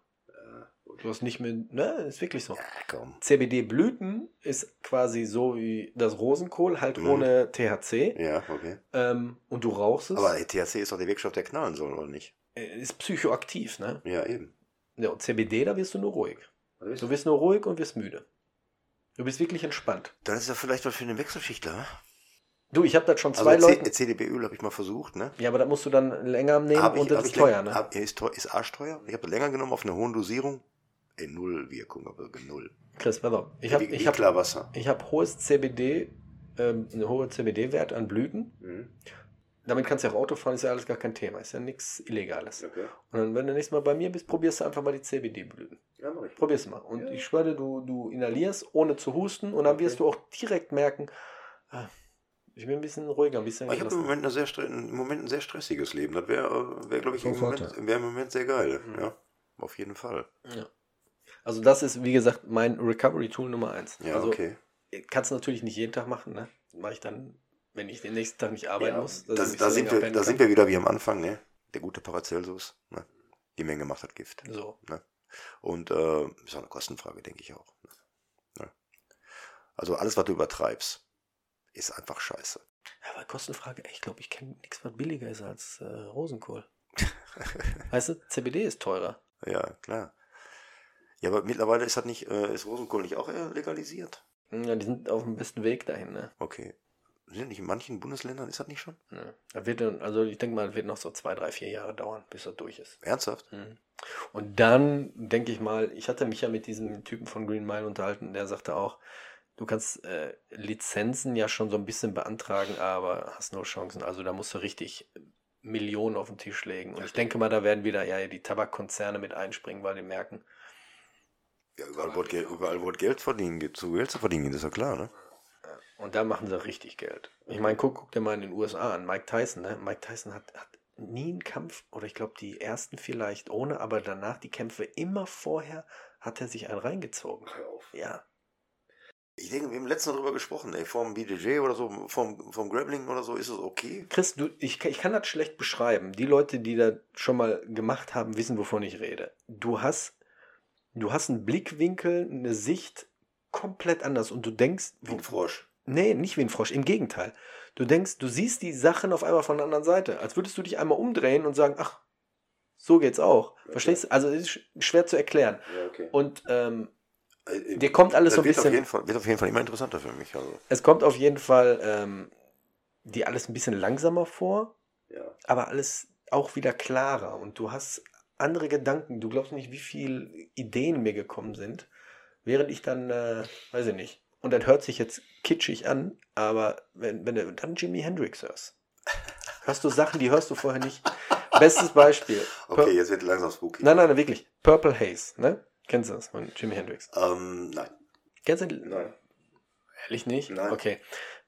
Du hast nicht mehr, ne, ist wirklich so. Ja. CBD-Blüten ist quasi so wie das Rosenkohl, halt Mhm. ohne THC. Ja, okay. Ähm, und du rauchst es. Aber THC ist doch der Wirkstoff, der knallen soll, oder nicht? Äh, ist psychoaktiv, ne? Ja, eben. Ja, und CBD, da wirst du nur ruhig. Du wirst nur ruhig und wirst müde. Du bist wirklich entspannt. Dann ist das vielleicht was für einen Wechselschichtler. ne? Du, ich habe das schon Also zwei C- Leuten. CDB-Öl habe ich mal versucht, ne? Ja, aber da musst du dann länger nehmen Hab ich- und das ist teuer, ne? Hab, ja, ist, teuer, ist arschteuer. Ich habe länger genommen auf einer hohen Dosierung. Ey, null Wirkung, aber null. Chris, pass auf. Ich habe ich hab, ich hab hohes CBD, ähm, eine hohe CBD-Wert an Blüten. Mhm. Damit kannst du ja auch Auto fahren, ist ja alles gar kein Thema. Ist ja nichts Illegales. Okay. Und dann, wenn du nächstes Mal bei mir bist, probierst du einfach mal die CBD-Blüten. Ja, mach ich. Probier's mal. Und Ja. ich schwöre, dir, du, du inhalierst, ohne zu husten. Und dann Okay. wirst du auch direkt merken, ah, ich bin ein bisschen ruhiger, ein bisschen Ich habe im. Moment, eine sehr, im Moment ein sehr stressiges Leben. Das wäre, wär, glaube ich, im Moment, wär im Moment sehr geil. Mhm. Ja, auf jeden Fall. Ja. Also das ist, wie gesagt, mein Recovery-Tool Nummer eins. Ja, also okay. kannst du natürlich nicht jeden Tag machen. Ne? Mache ich dann, wenn ich den nächsten Tag nicht arbeiten Ja, muss. da, dass ich da, sind wir, da kann. sind wir wieder wie am Anfang, ne? Der gute Paracelsus. Ne? Die Menge macht das Gift. So. Und äh, ist auch eine Kostenfrage, denke ich auch. Ne? Also alles, was du übertreibst, ist einfach scheiße. Ja, aber Kostenfrage, ich glaube, ich kenne nichts, was billiger ist als äh, Rosenkohl. <laughs> weißt du, CBD ist teurer. ja, klar. Ja, aber mittlerweile ist das nicht, äh, ist Rosenkohl nicht auch legalisiert? Ja, die sind auf dem besten Weg dahin, ne? Okay. Sind nicht in manchen Bundesländern, ist das nicht schon? Ja. Da wird dann, also ich denke mal, es wird noch so zwei, drei, vier Jahre dauern, bis das durch ist. Ernsthaft? Mhm. Und dann denke ich mal, ich hatte mich ja mit diesem Typen von Green Mile unterhalten, der sagte auch, du kannst äh, Lizenzen ja schon so ein bisschen beantragen, aber hast nur Chancen. Also da musst du richtig Millionen auf den Tisch legen. Und ich denke mal, da werden wieder ja die Tabakkonzerne mit einspringen, weil die merken, Ja, überall, wo es Geld, überall, Geld verdienen gibt, zu Geld zu verdienen gibt, ist ja klar, ne? Und da machen sie richtig Geld. Ich meine, guck, guck dir mal in den USA an, Mike Tyson, ne? Mike Tyson hat, hat nie einen Kampf, oder ich glaube die ersten vielleicht ohne, aber danach die Kämpfe immer vorher hat er sich einen reingezogen. Ja, Ich denke, wir haben letztens darüber gesprochen, ey, vom BJJ oder so, vom, vom Grappling oder so, ist es okay? Chris, du, ich, ich kann das schlecht beschreiben. Die Leute, die das schon mal gemacht haben, wissen, wovon ich rede. Du hast, du hast einen Blickwinkel, eine Sicht komplett anders und du denkst, Wie ein Frosch. Nee, nicht wie ein Frosch, im Gegenteil. Du denkst, du siehst die Sachen auf einmal von der anderen Seite, als würdest du dich einmal umdrehen und sagen, ach, so geht's auch. Verstehst du? Also es ist sch- schwer zu erklären. Ja, okay. Und ähm, Äh, dir kommt alles so ein wird, auf bisschen, jeden Fall, wird auf jeden Fall immer interessanter für mich. Also. es kommt auf jeden Fall ähm, dir alles ein bisschen langsamer vor. Ja. aber alles auch wieder klarer und du hast andere Gedanken. Du glaubst nicht, wie viele Ideen mir gekommen sind, während ich dann, äh, weiß ich nicht. Und das hört sich jetzt kitschig an, aber wenn, wenn du dann Jimi Hendrix hörst, hörst du Sachen, die hörst du vorher nicht. Bestes Beispiel. Okay, Pur- jetzt wird langsam spooky. Nein, nein, wirklich. Purple Haze, ne? Kennst du das von Jimi Hendrix? Ähm, nein. Kennst du? Nein. Ehrlich nicht? Nein. Okay.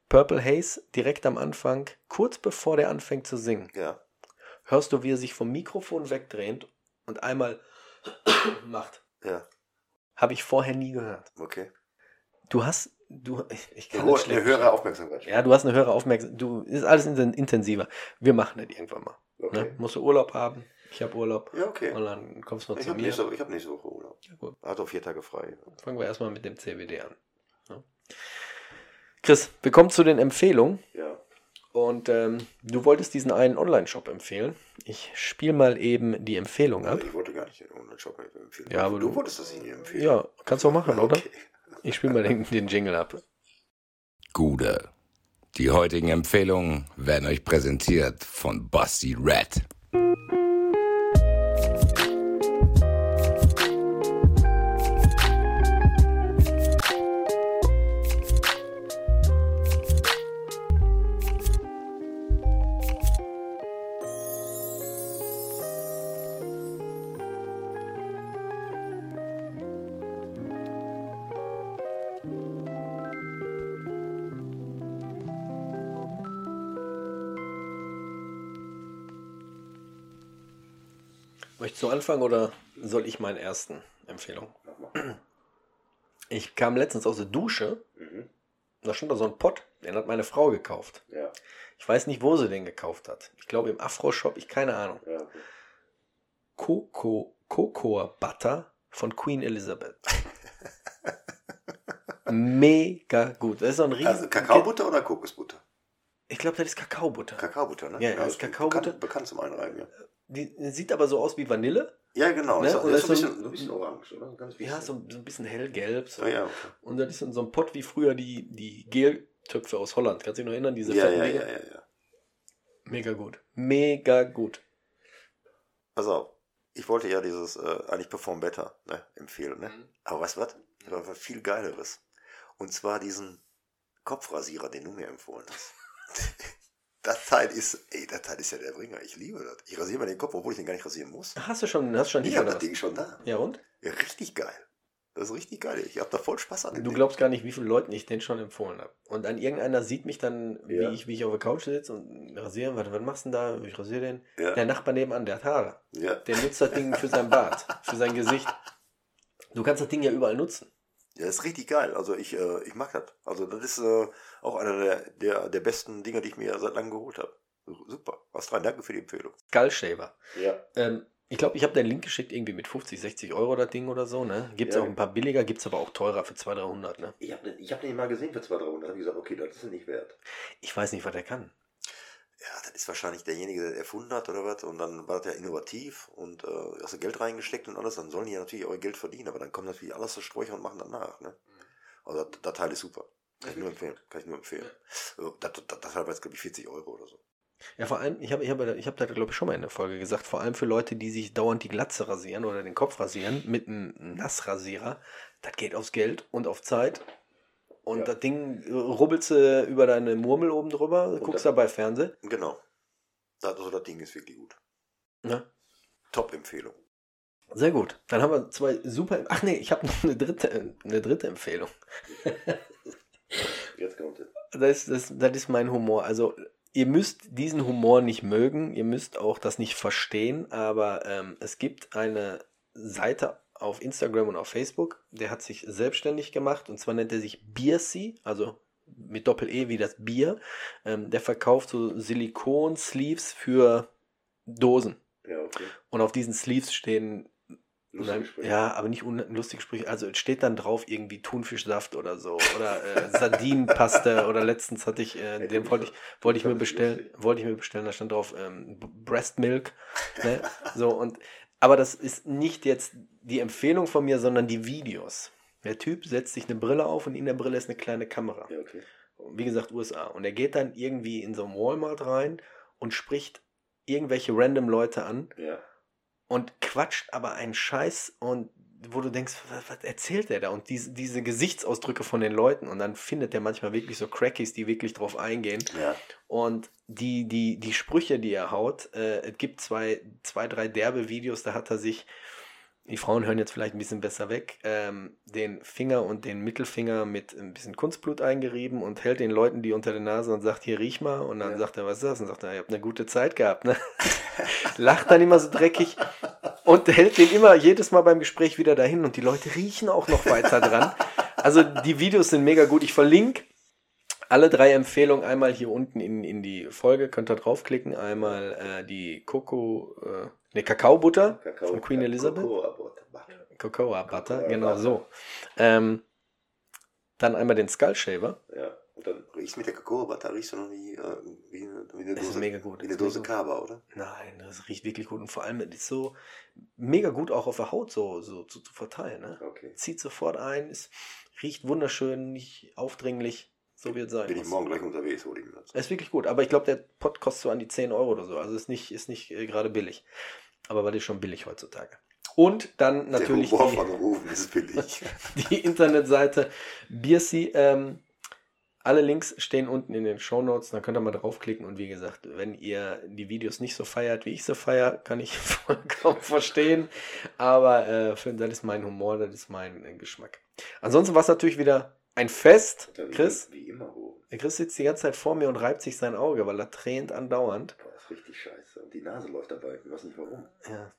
Purple Haze, direkt am Anfang, kurz bevor der anfängt zu singen. Ja. hörst du, wie er sich vom Mikrofon wegdreht und einmal <coughs> macht. Ja. Habe ich vorher nie gehört. Okay. Du hast, du, ich, ich kann hohe, eine höhere Aufmerksamkeit. Ja, du hast eine höhere Aufmerksamkeit. Du ist alles inten- intensiver. Wir machen das irgendwann mal. Okay. Ne? Musst du Urlaub haben? Ich habe Urlaub. Ja, okay. Und dann kommst du Ich zu habe mir. nächste, ich hab nächste Woche Urlaub. Ja, gut. Hat auch vier Tage frei. Fangen wir erstmal mit dem CBD an. Ne? Chris, wir kommen zu den Empfehlungen. Ja. Und ähm, du wolltest diesen einen Online-Shop empfehlen. Ich spiele mal eben die Empfehlung ab. Also ich wollte gar nicht den Online-Shop empfehlen. Ja, aber du du- wolltest das nicht empfehlen. Ja, kannst du auch machen, oder? Ich spiele mal den, den Jingle ab. Gude. Die heutigen Empfehlungen werden euch präsentiert von Basti Red. Anfangen oder soll ich meinen ersten Empfehlung? Ich kam letztens aus der Dusche, Mhm. da stand da so ein Pott, den hat meine Frau gekauft. Ja, Ich weiß nicht, wo sie den gekauft hat. Ich glaube im Afro-Shop, ich keine Ahnung. ja, okay. Coco, Cocoa Butter von Queen Elizabeth. <laughs> Mega gut. Das ist so ein riesen. Also Kakaobutter oder Kokosbutter? Ich glaube, das ist Kakaobutter. Kakaobutter, ne? Ja, ja, ist Kakaobutter. Bekannt, bekannt zum Einreiben, ja. Die sieht aber so aus wie Vanille. Ja, genau. Ne? Ist, Und ist so, ein das ist so bisschen, so ein bisschen orange, oder? Ganz. Ja, so, so ein bisschen hellgelb. So. Ah, ja, okay. Und das ist in so einem Pott wie früher die, die Geltöpfe aus Holland. Kannst du dich noch erinnern? Diese ja, ja, ja, ja, ja. Mega gut. Mega gut. Auf. Ich wollte ja dieses äh, eigentlich Perform Better ne, empfehlen, ne? Mhm. Aber weißt du was? Das war viel Geileres. Und zwar diesen Kopfrasierer, den du mir empfohlen hast. <laughs> das Teil ist, ey, das Teil ist ja der Bringer. Ich liebe das. Ich rasiere mir den Kopf, obwohl ich den gar nicht rasieren muss. Hast du schon, hast du schon Ich habe das was? Ding schon da. Ja und? Ja, richtig geil. Das ist richtig geil. Ich habe da voll Spaß an dem Du Ding. glaubst gar nicht, wie vielen Leuten ich den schon empfohlen habe. Und dann irgendeiner sieht mich dann, Ja. wie, ich, wie ich auf der Couch sitze und rasiere. Warte, was machst du denn da? Ich rasiere den. Ja. Der Nachbar nebenan, der hat Haare. Ja. Der nutzt das Ding für sein Bart, für sein Gesicht. Du kannst das Ding ja überall nutzen. Ja, das ist richtig geil. Also ich, äh, ich mag das. Also das ist äh, auch einer der, der, der besten Dinger, die ich mir seit langem geholt habe. Super. Was rein. Danke für die Empfehlung. Skull Shaver. Ja. Ähm, ich glaube, ich habe den Link geschickt, irgendwie mit 50, 60 Euro das Ding oder so. Ne? Gibt es Ja. auch ein paar billiger, gibt es aber auch teurer für 200, 300. Ne? Ich habe den, ich hab den mal gesehen für 200, 300. Da habe ich gesagt, okay, das ist nicht wert. Ich weiß nicht, was der kann. Ja, das ist wahrscheinlich derjenige, der erfunden hat oder was. Und dann war der innovativ und äh, hast du Geld reingesteckt und alles. Dann sollen die ja natürlich auch ihr Geld verdienen. Aber dann kommen natürlich alles zu Sträucher und machen danach. Ne? Also das, das Teil ist super. Kann ich nur empfehlen. Kann ich nur empfehlen. Also, Das, das, das Teil war jetzt, glaube ich, 40 Euro oder so. Ja, vor allem, ich habe ich hab, ich hab da, glaube ich, schon mal in der Folge gesagt, vor allem für Leute, die sich dauernd die Glatze rasieren oder den Kopf rasieren mit einem Nassrasierer, das geht aufs Geld und auf Zeit. Und Ja. das Ding äh, rubbelst du über deine Murmel oben drüber, guckst dann- dabei Fernsehen. Genau. Das, also das Ding ist wirklich gut. Top-Empfehlung. Sehr gut. Dann haben wir zwei super. Ach nee, ich habe noch eine dritte, eine dritte Empfehlung. Jetzt kommt es. Das, das, das ist mein Humor. Also, ihr müsst diesen Humor nicht mögen, ihr müsst auch das nicht verstehen, aber ähm, es gibt eine Seite auf Instagram und auf Facebook, der hat sich selbstständig gemacht und zwar nennt er sich Biersy, also mit Doppel-E wie das Bier. Ähm, der verkauft so Silikon-Sleeves für Dosen. Ja, okay. Und auf diesen Sleeves stehen Sprüche. ja, aber nicht lustige Sprüche. Also es steht dann drauf irgendwie Thunfischsaft oder so oder äh, Sardinenpaste <laughs> oder letztens hatte ich, äh, Ey, den wollte ich, wollte ich mir bestellen, lustig. wollte ich mir bestellen, da stand drauf ähm, Breast Milk. Ne? <laughs> So und aber das ist nicht jetzt die Empfehlung von mir, sondern die Videos. Der Typ setzt sich eine Brille auf und in der Brille ist eine kleine Kamera. Ja, okay. Wie gesagt, USA. Und er geht dann irgendwie in so ein Walmart rein und spricht irgendwelche random Leute an Ja. und quatscht aber einen Scheiß und wo du denkst, was, was erzählt der da? Und diese, diese Gesichtsausdrücke von den Leuten und dann findet er manchmal wirklich so Crackies, die wirklich drauf eingehen. Ja. Und die, die, die Sprüche, die er haut, äh, es gibt zwei, zwei, drei derbe Videos, da hat er sich, die Frauen hören jetzt vielleicht ein bisschen besser weg, ähm, den Finger und den Mittelfinger mit ein bisschen Kunstblut eingerieben und hält den Leuten die unter der Nase und sagt, hier riech mal. Und dann Ja. sagt er, was ist das? Und sagt er, ihr habt eine gute Zeit gehabt, ne? <laughs> <laughs> Lacht dann immer so dreckig und hält den immer jedes Mal beim Gespräch wieder dahin und die Leute riechen auch noch weiter dran. Also die Videos sind mega gut. Ich verlinke alle drei Empfehlungen einmal hier unten in, in die Folge. Könnt ihr draufklicken. Einmal äh, die Coco, äh, ne, Kakaobutter Kakao. von Queen Elizabeth. Cocoa Butter. Cocoa Butter, genau so. Ähm, dann einmal den Skull Shaver. Ja. Dann riechst du mit der Cocoa Butter riechst du noch wie, äh, wie, eine, wie eine Das Dose. mega gut. Wie eine Dose Kaba, oder? Nein, das riecht wirklich gut. Und vor allem, ist so mega gut auch auf der Haut so, so zu, zu verteilen. Ne? Okay. Zieht sofort ein, ist, riecht wunderschön, nicht aufdringlich, so wird es sein. Bin ich morgen gleich unterwegs, hol ich mir das. Ist wirklich gut, aber ich glaube, der Pot kostet so an die 10 Euro oder so. Also ist nicht, ist nicht äh, gerade billig. Aber was ist schon billig heutzutage? Und dann natürlich der Humor die, von Rufen ist billig. <laughs> die Internetseite Biersy. Ähm, alle Links stehen unten in den Show Notes, dann könnt ihr mal draufklicken. Und wie gesagt, wenn ihr die Videos nicht so feiert, wie ich sie feier, kann ich <laughs> vollkommen verstehen. Aber äh, für, das ist mein Humor, das ist mein äh, Geschmack. Ansonsten war es natürlich wieder ein Fest. Chris, Wie immer der Chris sitzt die ganze Zeit vor mir und reibt sich sein Auge, weil er tränt andauernd. Boah, das ist richtig scheiße. Und die Nase läuft dabei. Ich weiß nicht warum. Ja.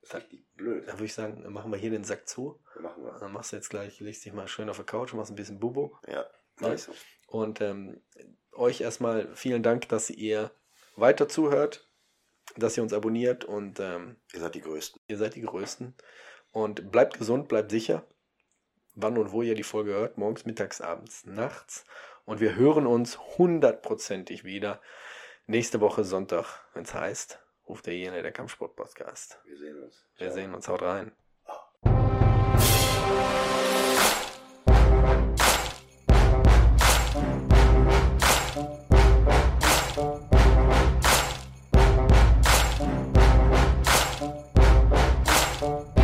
Das ist richtig blöd. Dann würde ich sagen, machen wir hier den Sack zu. Machen wir. Dann machst du jetzt gleich, legst dich mal schön auf der Couch, machst ein bisschen Bubo. Ja, So. Und ähm, euch erstmal vielen Dank, dass ihr weiter zuhört, dass ihr uns abonniert und ähm, Ihr seid die Größten. ihr seid die Größten. Und bleibt gesund, bleibt sicher. Wann und wo ihr die Folge hört, morgens, mittags, abends, nachts. Und wir hören uns hundertprozentig wieder nächste Woche Sonntag, wenn es heißt, ruft der jene der Kampfsport-Podcast. Wir sehen uns. Wir sehen uns, haut rein. Ciao. Thank you.